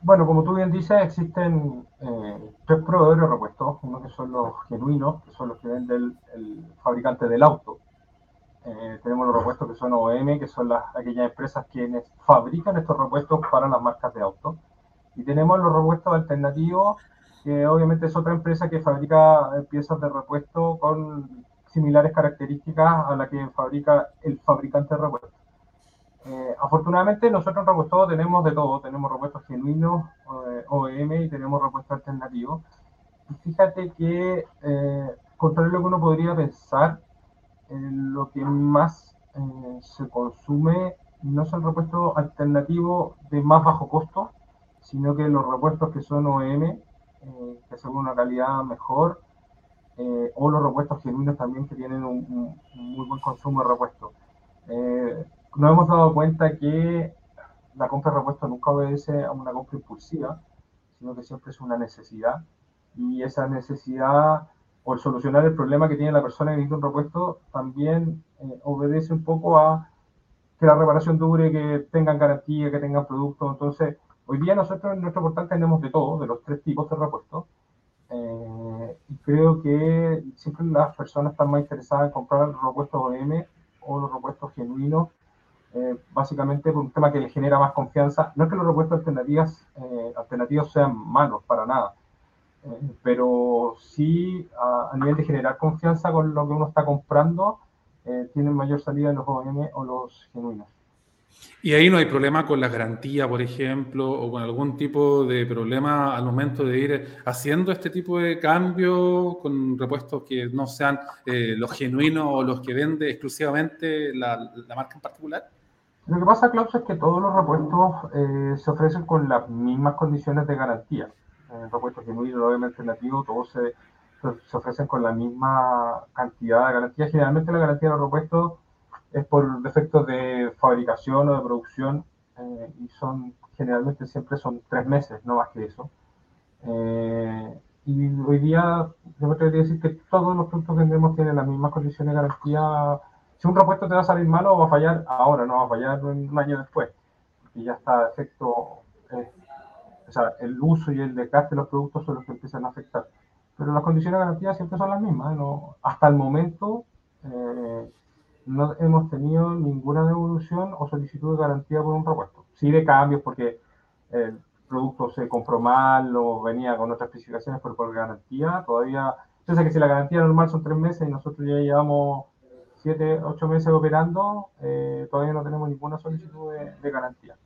Bueno, como tú bien dices, existen eh, tres proveedores de repuestos. Uno que son los genuinos, que son los que vende el, fabricante del auto. Eh, tenemos los repuestos que son OEM, que son las, aquellas empresas quienes fabrican estos repuestos para las marcas de auto. Y tenemos los repuestos alternativos, que obviamente es otra empresa que fabrica eh, piezas de repuesto con similares características a la que fabrica el fabricante de repuestos. Eh, afortunadamente nosotros en repuesto tenemos de todo, tenemos repuestos genuinos, eh, OEM y tenemos repuestos alternativos. Y fíjate que, eh, contrario a lo que uno podría pensar, lo que más se consume no son repuestos alternativos de más bajo costo, sino que los repuestos que son OEM eh, que son una calidad mejor, eh, o los repuestos genuinos también que tienen un, muy buen consumo de repuestos. Eh, nos hemos dado cuenta que la compra de repuestos nunca obedece a una compra impulsiva, sino que siempre es una necesidad. Y esa necesidad, el solucionar el problema que tiene la persona que necesita un repuesto, también obedece un poco a que la reparación dure, que tengan garantía, que tengan producto. Entonces, Hoy día nosotros en nuestro portal tenemos de todo, de los tres tipos de repuestos. Eh, y creo que siempre las personas están más interesadas en comprar los repuestos OEM o los repuestos genuinos, eh, básicamente por un tema que les genera más confianza. No es que los repuestos alternativos, eh, alternativos sean malos, para nada, pero sí a, nivel de generar confianza con lo que uno está comprando, tienen mayor salida en los OEM o los genuinos. Y ahí no hay problema con la garantía, por ejemplo, o con algún tipo de problema al momento de ir haciendo este tipo de cambio con repuestos que no sean eh, los genuinos o los que vende exclusivamente la, marca en particular. Lo que pasa, Klaus, es que todos los repuestos eh, se ofrecen con las mismas condiciones de garantía. El repuesto genuino, obviamente todos se, ofrecen con la misma cantidad de garantía. Generalmente la garantía de los repuestos es por defectos de fabricación o de producción eh, y son generalmente siempre son tres meses, no más que eso. Eh, y hoy día, yo me atrevería a decir que todos los productos que vendemos tienen las mismas condiciones de garantía. Si un repuesto te va a salir malo, va a fallar ahora, no va a fallar un año después, porque ya está efecto, eh, o sea, el uso y el desgaste de los productos son los que empiezan a afectar. Pero las condiciones de garantía siempre son las mismas. ¿no? Hasta el momento eh, no hemos tenido ninguna devolución o solicitud de garantía por un repuesto. Sí de cambios, porque el producto se compró mal o venía con otras especificaciones, pero por garantía todavía, piensa que si la garantía normal son tres meses y nosotros ya llevamos siete, ocho meses operando, eh, todavía no tenemos ninguna solicitud de, garantía.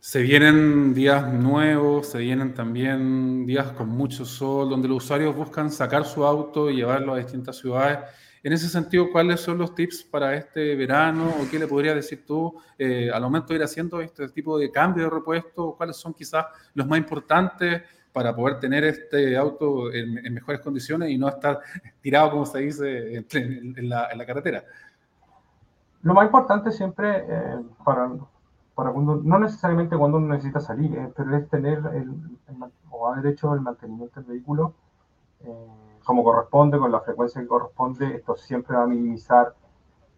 Se vienen días nuevos, se vienen también días con mucho sol, donde los usuarios buscan sacar su auto y llevarlo a distintas ciudades en ese sentido, ¿cuáles son los tips para este verano o qué le podrías decir tú eh, al momento de ir haciendo este tipo de cambio de repuesto? ¿Cuáles son quizás los más importantes para poder tener este auto en, mejores condiciones y no estar tirado, como se dice, en, la, carretera? Lo más importante siempre eh, para, para cuando, no necesariamente cuando uno necesita salir, eh, pero es tener el, o haber hecho el mantenimiento del vehículo como corresponde, con la frecuencia que corresponde, esto siempre va a minimizar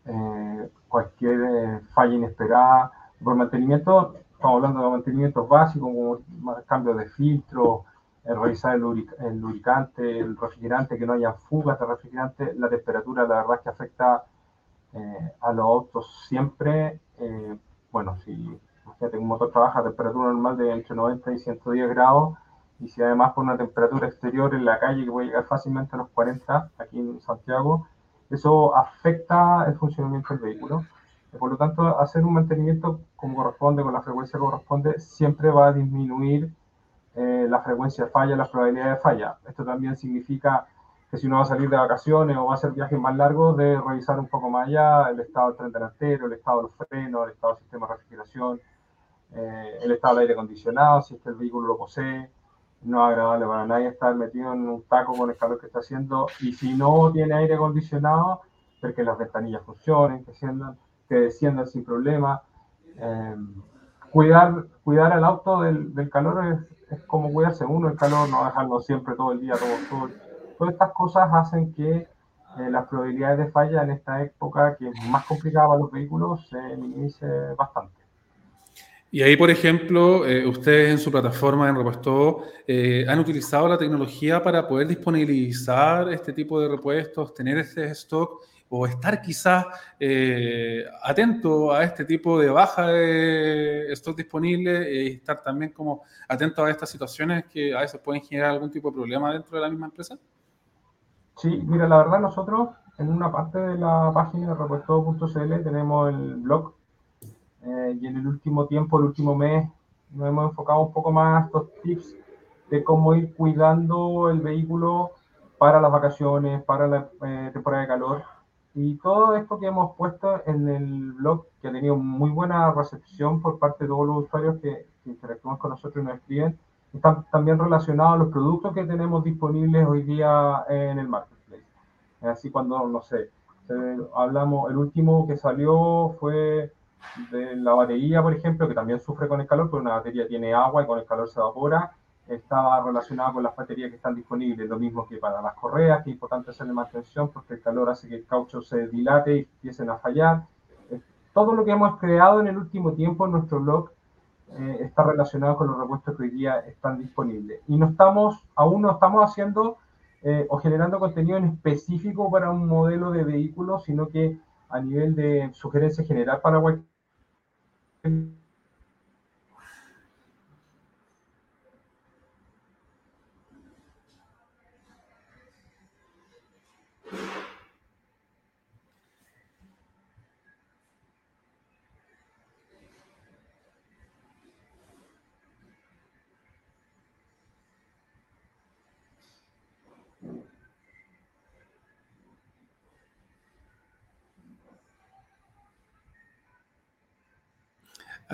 eh, cualquier eh, falla inesperada. Por mantenimiento, estamos hablando de mantenimientos básicos como cambio de filtro, eh, revisar el, lubricante, el refrigerante, que no haya fugas de refrigerante. La temperatura, la verdad es que afecta a los autos siempre. bueno, si imagínate un motor trabaja a temperatura normal de entre 90 y 110 grados, y si además por una temperatura exterior en la calle que puede llegar fácilmente a los 40 aquí en Santiago, eso afecta el funcionamiento del vehículo. Por lo tanto, hacer un mantenimiento como corresponde, con la frecuencia que corresponde, siempre va a disminuir eh, la frecuencia de falla, la probabilidad de falla. Esto también significa que si uno va a salir de vacaciones o va a hacer viajes más largos, debe revisar un poco más allá el estado del tren delantero, el estado de los frenos, el estado del sistema de refrigeración, eh, el estado del aire acondicionado, si es que el vehículo lo posee, no es agradable para nadie estar metido en un taco con el calor que está haciendo. Y si no tiene aire acondicionado, que las ventanillas funcionen, que, desciendan, que desciendan sin problema. Eh, cuidar, cuidar al auto del, calor es, como cuidarse uno el calor, no dejarlo siempre todo el día, todo, todo. Todas estas cosas hacen que eh, las probabilidades de falla en esta época, que es más complicada para los vehículos, se minimice bastante. Y ahí, por ejemplo, eh, ustedes en su plataforma en Repuesto eh, han utilizado la tecnología para poder disponibilizar este tipo de repuestos, tener este stock o estar quizás eh, atento a este tipo de baja de stock disponible y estar también como atento a estas situaciones que a veces pueden generar algún tipo de problema dentro de la misma empresa? Sí, mira, la verdad nosotros en una parte de la página de repuesto.cl tenemos el blog eh, y en el último tiempo, el último mes, nos hemos enfocado un poco más a estos tips de cómo ir cuidando el vehículo para las vacaciones, para la eh, temporada de calor. Y todo esto que hemos puesto en el blog, que ha tenido muy buena recepción por parte de todos los usuarios que, interactúan con nosotros y nos escriben, están también relacionados a los productos que tenemos disponibles hoy día en el marketplace. Así cuando, no sé, hablamos, el último que salió fue de la batería, por ejemplo, que también sufre con el calor, porque una batería tiene agua y con el calor se evapora, estaba relacionado con las baterías que están disponibles, lo mismo que para las correas, que es importante hacerle mantención porque el calor hace que el caucho se dilate y empiecen a fallar. Eh, todo lo que hemos creado en el último tiempo en nuestro blog eh, está relacionado con los repuestos que hoy día están disponibles. Y no estamos, aún no estamos haciendo eh, o generando contenido en específico para un modelo de vehículo, sino que a nivel de sugerencia general para cualquier and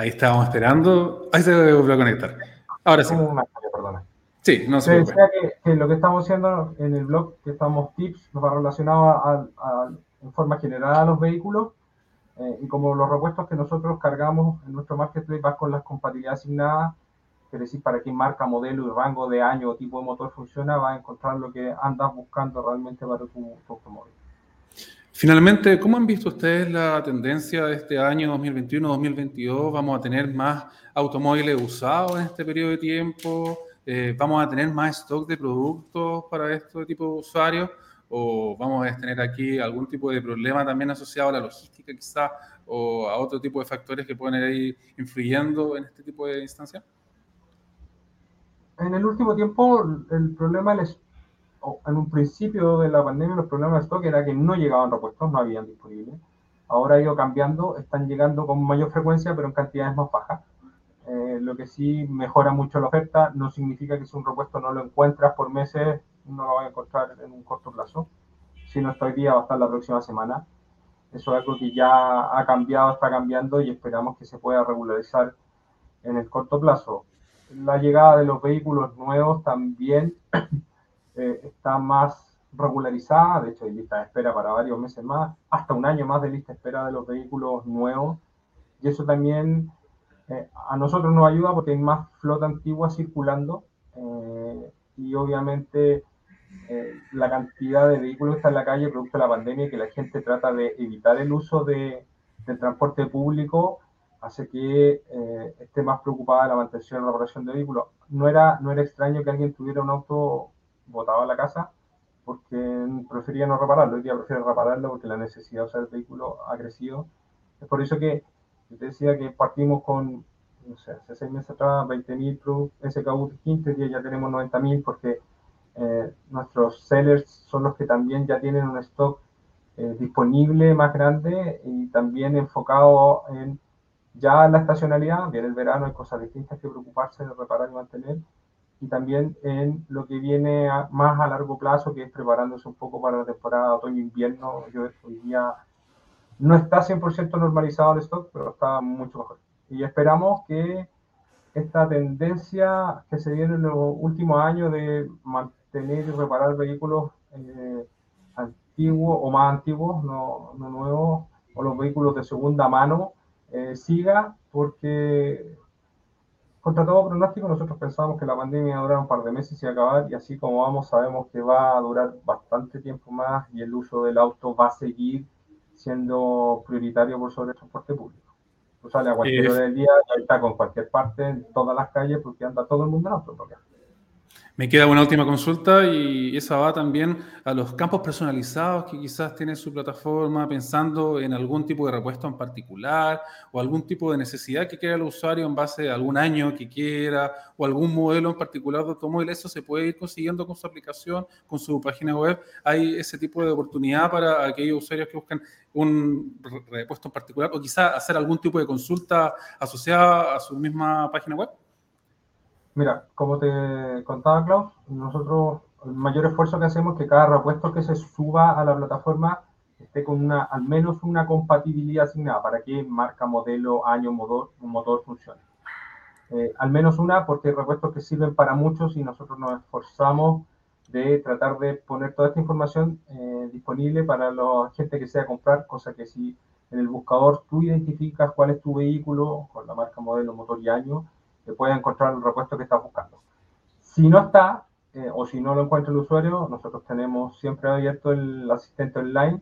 Ahí estábamos esperando. Ahí se volvió a conectar. Ahora sí. Sí, no se decía que, lo que estamos haciendo en el blog, que estamos tips, nos va relacionado en forma general a los vehículos eh, y como los repuestos que nosotros cargamos en nuestro marketplace va con las compatibilidades asignadas, es decir, para qué marca, modelo y rango de año o tipo de motor funciona, va a encontrar lo que andas buscando realmente para tu, automóvil. Finalmente, ¿cómo han visto ustedes la tendencia de este año 2021-2022? ¿Vamos a tener más automóviles usados en este periodo de tiempo? Eh, ¿Vamos a tener más stock de productos para este tipo de usuarios? ¿O vamos a tener aquí algún tipo de problema también asociado a la logística quizá o a otro tipo de factores que pueden ir influyendo en este tipo de instancias? En el último tiempo, el problema es en un principio de la pandemia los problemas de stock era que no llegaban repuestos, no habían disponibles. Ahora ha ido cambiando, están llegando con mayor frecuencia, pero en cantidades más bajas. Eh, lo que sí mejora mucho la oferta, no significa que si un repuesto no lo encuentras por meses, no lo vas a encontrar en un corto plazo. Si no está hoy día, va a estar la próxima semana. Eso es algo que ya ha cambiado, está cambiando y esperamos que se pueda regularizar en el corto plazo. La llegada de los vehículos nuevos también eh, está más regularizada, de hecho hay lista de espera para varios meses más, hasta un año más de lista de espera de los vehículos nuevos. Y eso también eh, a nosotros nos ayuda porque hay más flota antigua circulando eh, y obviamente la cantidad de vehículos que está en la calle producto de la pandemia y que la gente trata de evitar el uso de, del transporte público hace que esté más preocupada la mantención y reparación de vehículos. No era, no era extraño que alguien tuviera un auto botado a la casa porque prefería no repararlo. Hoy día prefiero repararlo porque la necesidad de usar el vehículo ha crecido. Es por eso que te decía que partimos con, no sé, hace seis meses atrás, 20.000 Pro SKU 15, día ya tenemos 90.000 porque eh, nuestros sellers son los que también ya tienen un stock eh, disponible más grande y también enfocado en ya la estacionalidad. Viene el verano, hay cosas distintas que preocuparse de reparar y mantener y también en lo que viene más a largo plazo, que es preparándose un poco para la temporada otoño-invierno. Yo hoy día no está 100% normalizado el stock, pero está mucho mejor. Y esperamos que esta tendencia que se viene en los últimos años de mantener y reparar vehículos eh, antiguos o más antiguos, no, no, nuevos, o los vehículos de segunda mano, eh, siga, porque contra todo pronóstico, nosotros pensábamos que la pandemia iba a durar un par de meses y acabar, y así como vamos, sabemos que va a durar bastante tiempo más y el uso del auto va a seguir siendo prioritario por sobre el transporte público. Tú sales a cualquier hora del día, está con cualquier parte, en todas las calles, porque anda todo el mundo en auto. Me queda una última consulta y esa va también a los campos personalizados que quizás tiene su plataforma pensando en algún tipo de repuesto en particular o algún tipo de necesidad que quiera el usuario en base a algún año que quiera o algún modelo en particular de automóvil. Eso se puede ir consiguiendo con su aplicación, con su página web. Hay ese tipo de oportunidad para aquellos usuarios que buscan un repuesto en particular o quizás hacer algún tipo de consulta asociada a su misma página web. Mira, como te contaba Klaus, nosotros el mayor esfuerzo que hacemos es que cada repuesto que se suba a la plataforma esté con al menos una compatibilidad asignada para que marca, modelo, año, motor, motor funcione. Eh, al menos una, porque hay repuestos que sirven para muchos y nosotros nos esforzamos de tratar de poner toda esta información eh, disponible para la gente que sea comprar, cosa que si en el buscador tú identificas cuál es tu vehículo con la marca, modelo, motor y año, te puede encontrar el repuesto que estás buscando. Si no está, eh, o si no lo encuentra el usuario, nosotros tenemos siempre abierto el asistente online,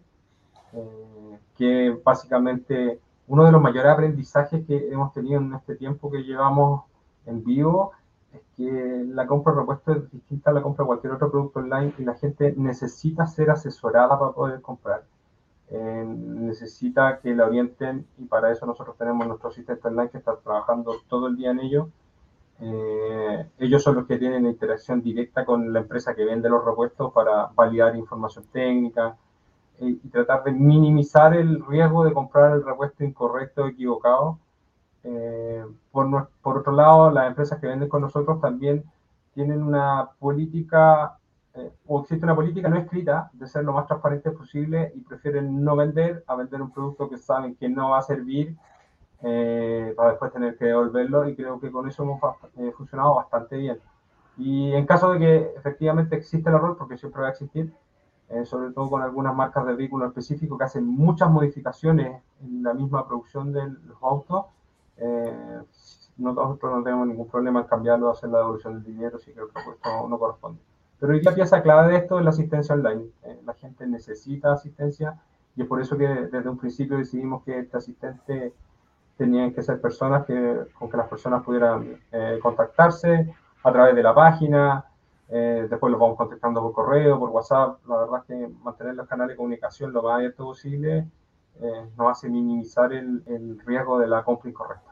eh, que básicamente uno de los mayores aprendizajes que hemos tenido en este tiempo que llevamos en vivo es que la compra de repuesto es distinta a la compra de cualquier otro producto online y la gente necesita ser asesorada para poder comprar. Eh, necesita que la orienten y para eso nosotros tenemos nuestro asistente online que está trabajando todo el día en ello. Eh, ellos son los que tienen interacción directa con la empresa que vende los repuestos para validar información técnica eh, y tratar de minimizar el riesgo de comprar el repuesto incorrecto o equivocado. por, por otro lado, las empresas que venden con nosotros también tienen una política o existe una política no escrita de ser lo más transparente posible y prefieren no vender a vender un producto que saben que no va a servir eh, para después tener que devolverlo y creo que con eso hemos eh, funcionado bastante bien. Y en caso de que efectivamente existe el error, porque siempre va a existir, eh, sobre todo con algunas marcas de vehículos específicos que hacen muchas modificaciones en la misma producción de los autos, nosotros no tenemos ningún problema en cambiarlo, hacer la devolución del dinero si creo que esto no corresponde. Pero hoy la pieza clave de esto es la asistencia online. la gente necesita asistencia y es por eso que desde un principio decidimos que este asistente tenían que ser personas que, con que las personas pudieran eh, contactarse a través de la página, eh, después los vamos contactando por correo, por WhatsApp. La verdad es que mantener los canales de comunicación lo más abierto posible eh, nos hace minimizar el, riesgo de la compra incorrecta.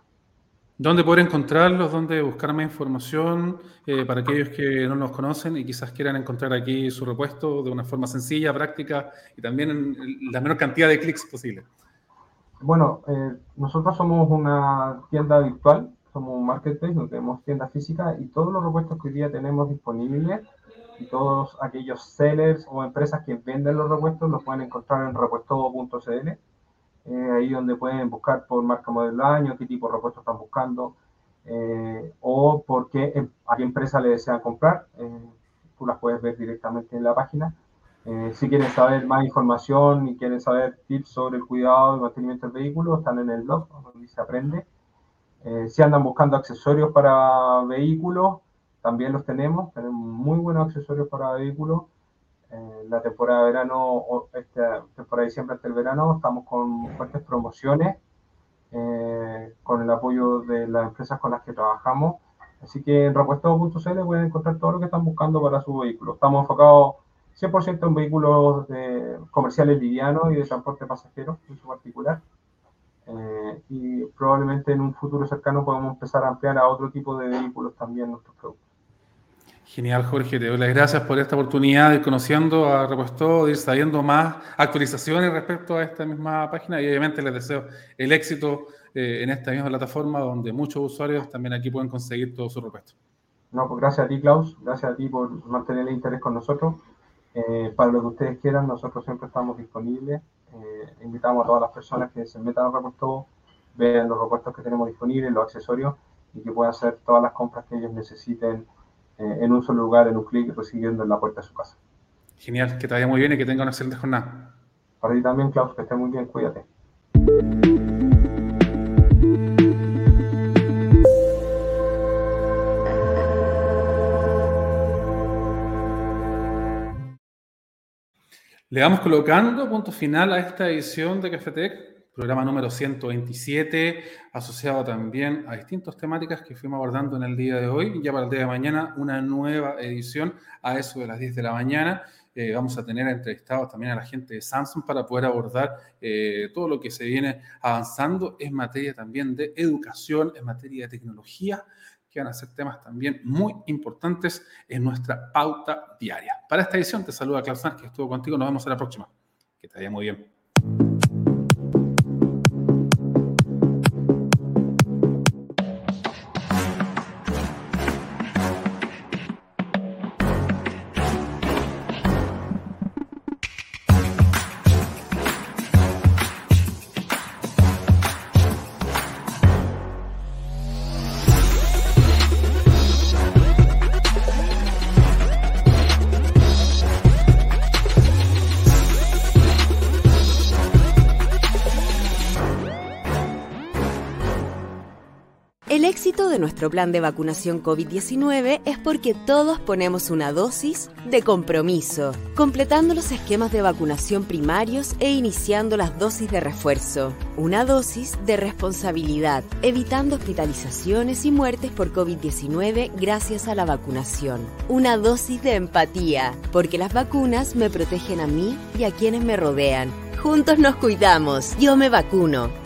¿Dónde poder encontrarlos? ¿Dónde buscar más información para aquellos que no nos conocen y quizás quieran encontrar aquí su repuesto de una forma sencilla, práctica y también en la menor cantidad de clics posible? Bueno, eh, nosotros somos una tienda virtual, somos un marketplace, no tenemos tienda física y todos los repuestos que hoy día tenemos disponibles y todos aquellos sellers o empresas que venden los repuestos los pueden encontrar en repuesto.cl, eh, ahí donde pueden buscar por marca modelo año, qué tipo de repuestos están buscando eh, o por qué, em, a qué empresa le desean comprar. tú las puedes ver directamente en la página. Eh, si quieren saber más información y quieren saber tips sobre el cuidado y mantenimiento del vehículo, están en el blog donde se aprende. Eh, si andan buscando accesorios para vehículos, también los tenemos. Tenemos muy buenos accesorios para vehículos. En la temporada de verano, esta temporada de diciembre hasta el verano, estamos con fuertes promociones, eh, con el apoyo de las empresas con las que trabajamos. Así que en repuesto.cl pueden encontrar todo lo que están buscando para su vehículo. Estamos enfocados 100% en vehículos de, comerciales livianos y de transporte pasajero en su particular. Eh, y probablemente en un futuro cercano podamos empezar a ampliar a otro tipo de vehículos también nuestros productos. Genial, Jorge. Te doy las gracias por esta oportunidad de ir conociendo a Repuesto, de ir sabiendo más actualizaciones respecto a esta misma página y obviamente les deseo el éxito eh, en esta misma plataforma donde muchos usuarios también aquí pueden conseguir todo su repuesto. No, pues gracias a ti, Klaus. Gracias a ti por mantener el interés con nosotros. Eh, para lo que ustedes quieran, nosotros siempre estamos disponibles. Eh, invitamos a todas las personas que se metan al repuesto, vean los repuestos que tenemos disponibles, los accesorios y que puedan hacer todas las compras que ellos necesiten eh, en un solo lugar, en un clic, recibiendo en la puerta de su casa. Genial, que te vaya muy bien y que tenga una excelente jornada. Para ti también, Klaus, que esté muy bien, cuídate. Le vamos colocando punto final a esta edición de Cafetec, programa número 127, asociado también a distintas temáticas que fuimos abordando en el día de hoy. Ya para el día de mañana, una nueva edición a eso de las 10 de la mañana. Eh, vamos a tener entrevistados también a la gente de Samsung para poder abordar eh, todo lo que se viene avanzando en materia también de educación, en materia de tecnología que van a ser temas también muy importantes en nuestra pauta diaria. Para esta edición te saluda Klaus que estuvo contigo. Nos vemos en la próxima. Que te vaya muy bien. Nuestro plan de vacunación COVID-19 es porque todos ponemos una dosis de compromiso, completando los esquemas de vacunación primarios e iniciando las dosis de refuerzo. Una dosis de responsabilidad, evitando hospitalizaciones y muertes por COVID-19 gracias a la vacunación. Una dosis de empatía, porque las vacunas me protegen a mí y a quienes me rodean. Juntos nos cuidamos. Yo me vacuno.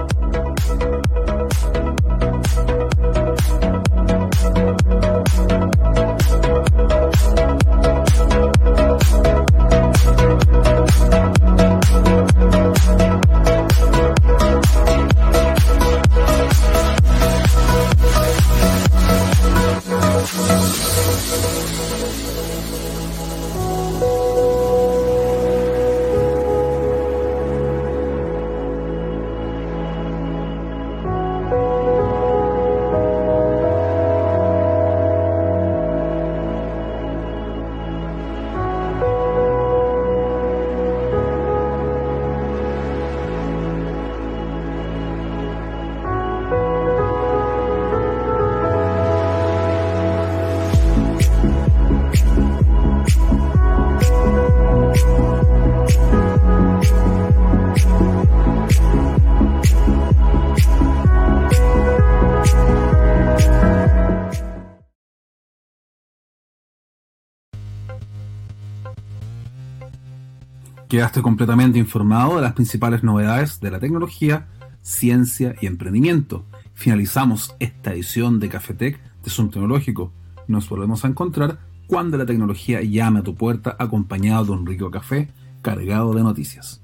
Quedaste completamente informado de las principales novedades de la tecnología, ciencia y emprendimiento. Finalizamos esta edición de Cafetec de Zoom Tecnológico. Nos volvemos a encontrar cuando la tecnología llame a tu puerta acompañado de un rico café cargado de noticias.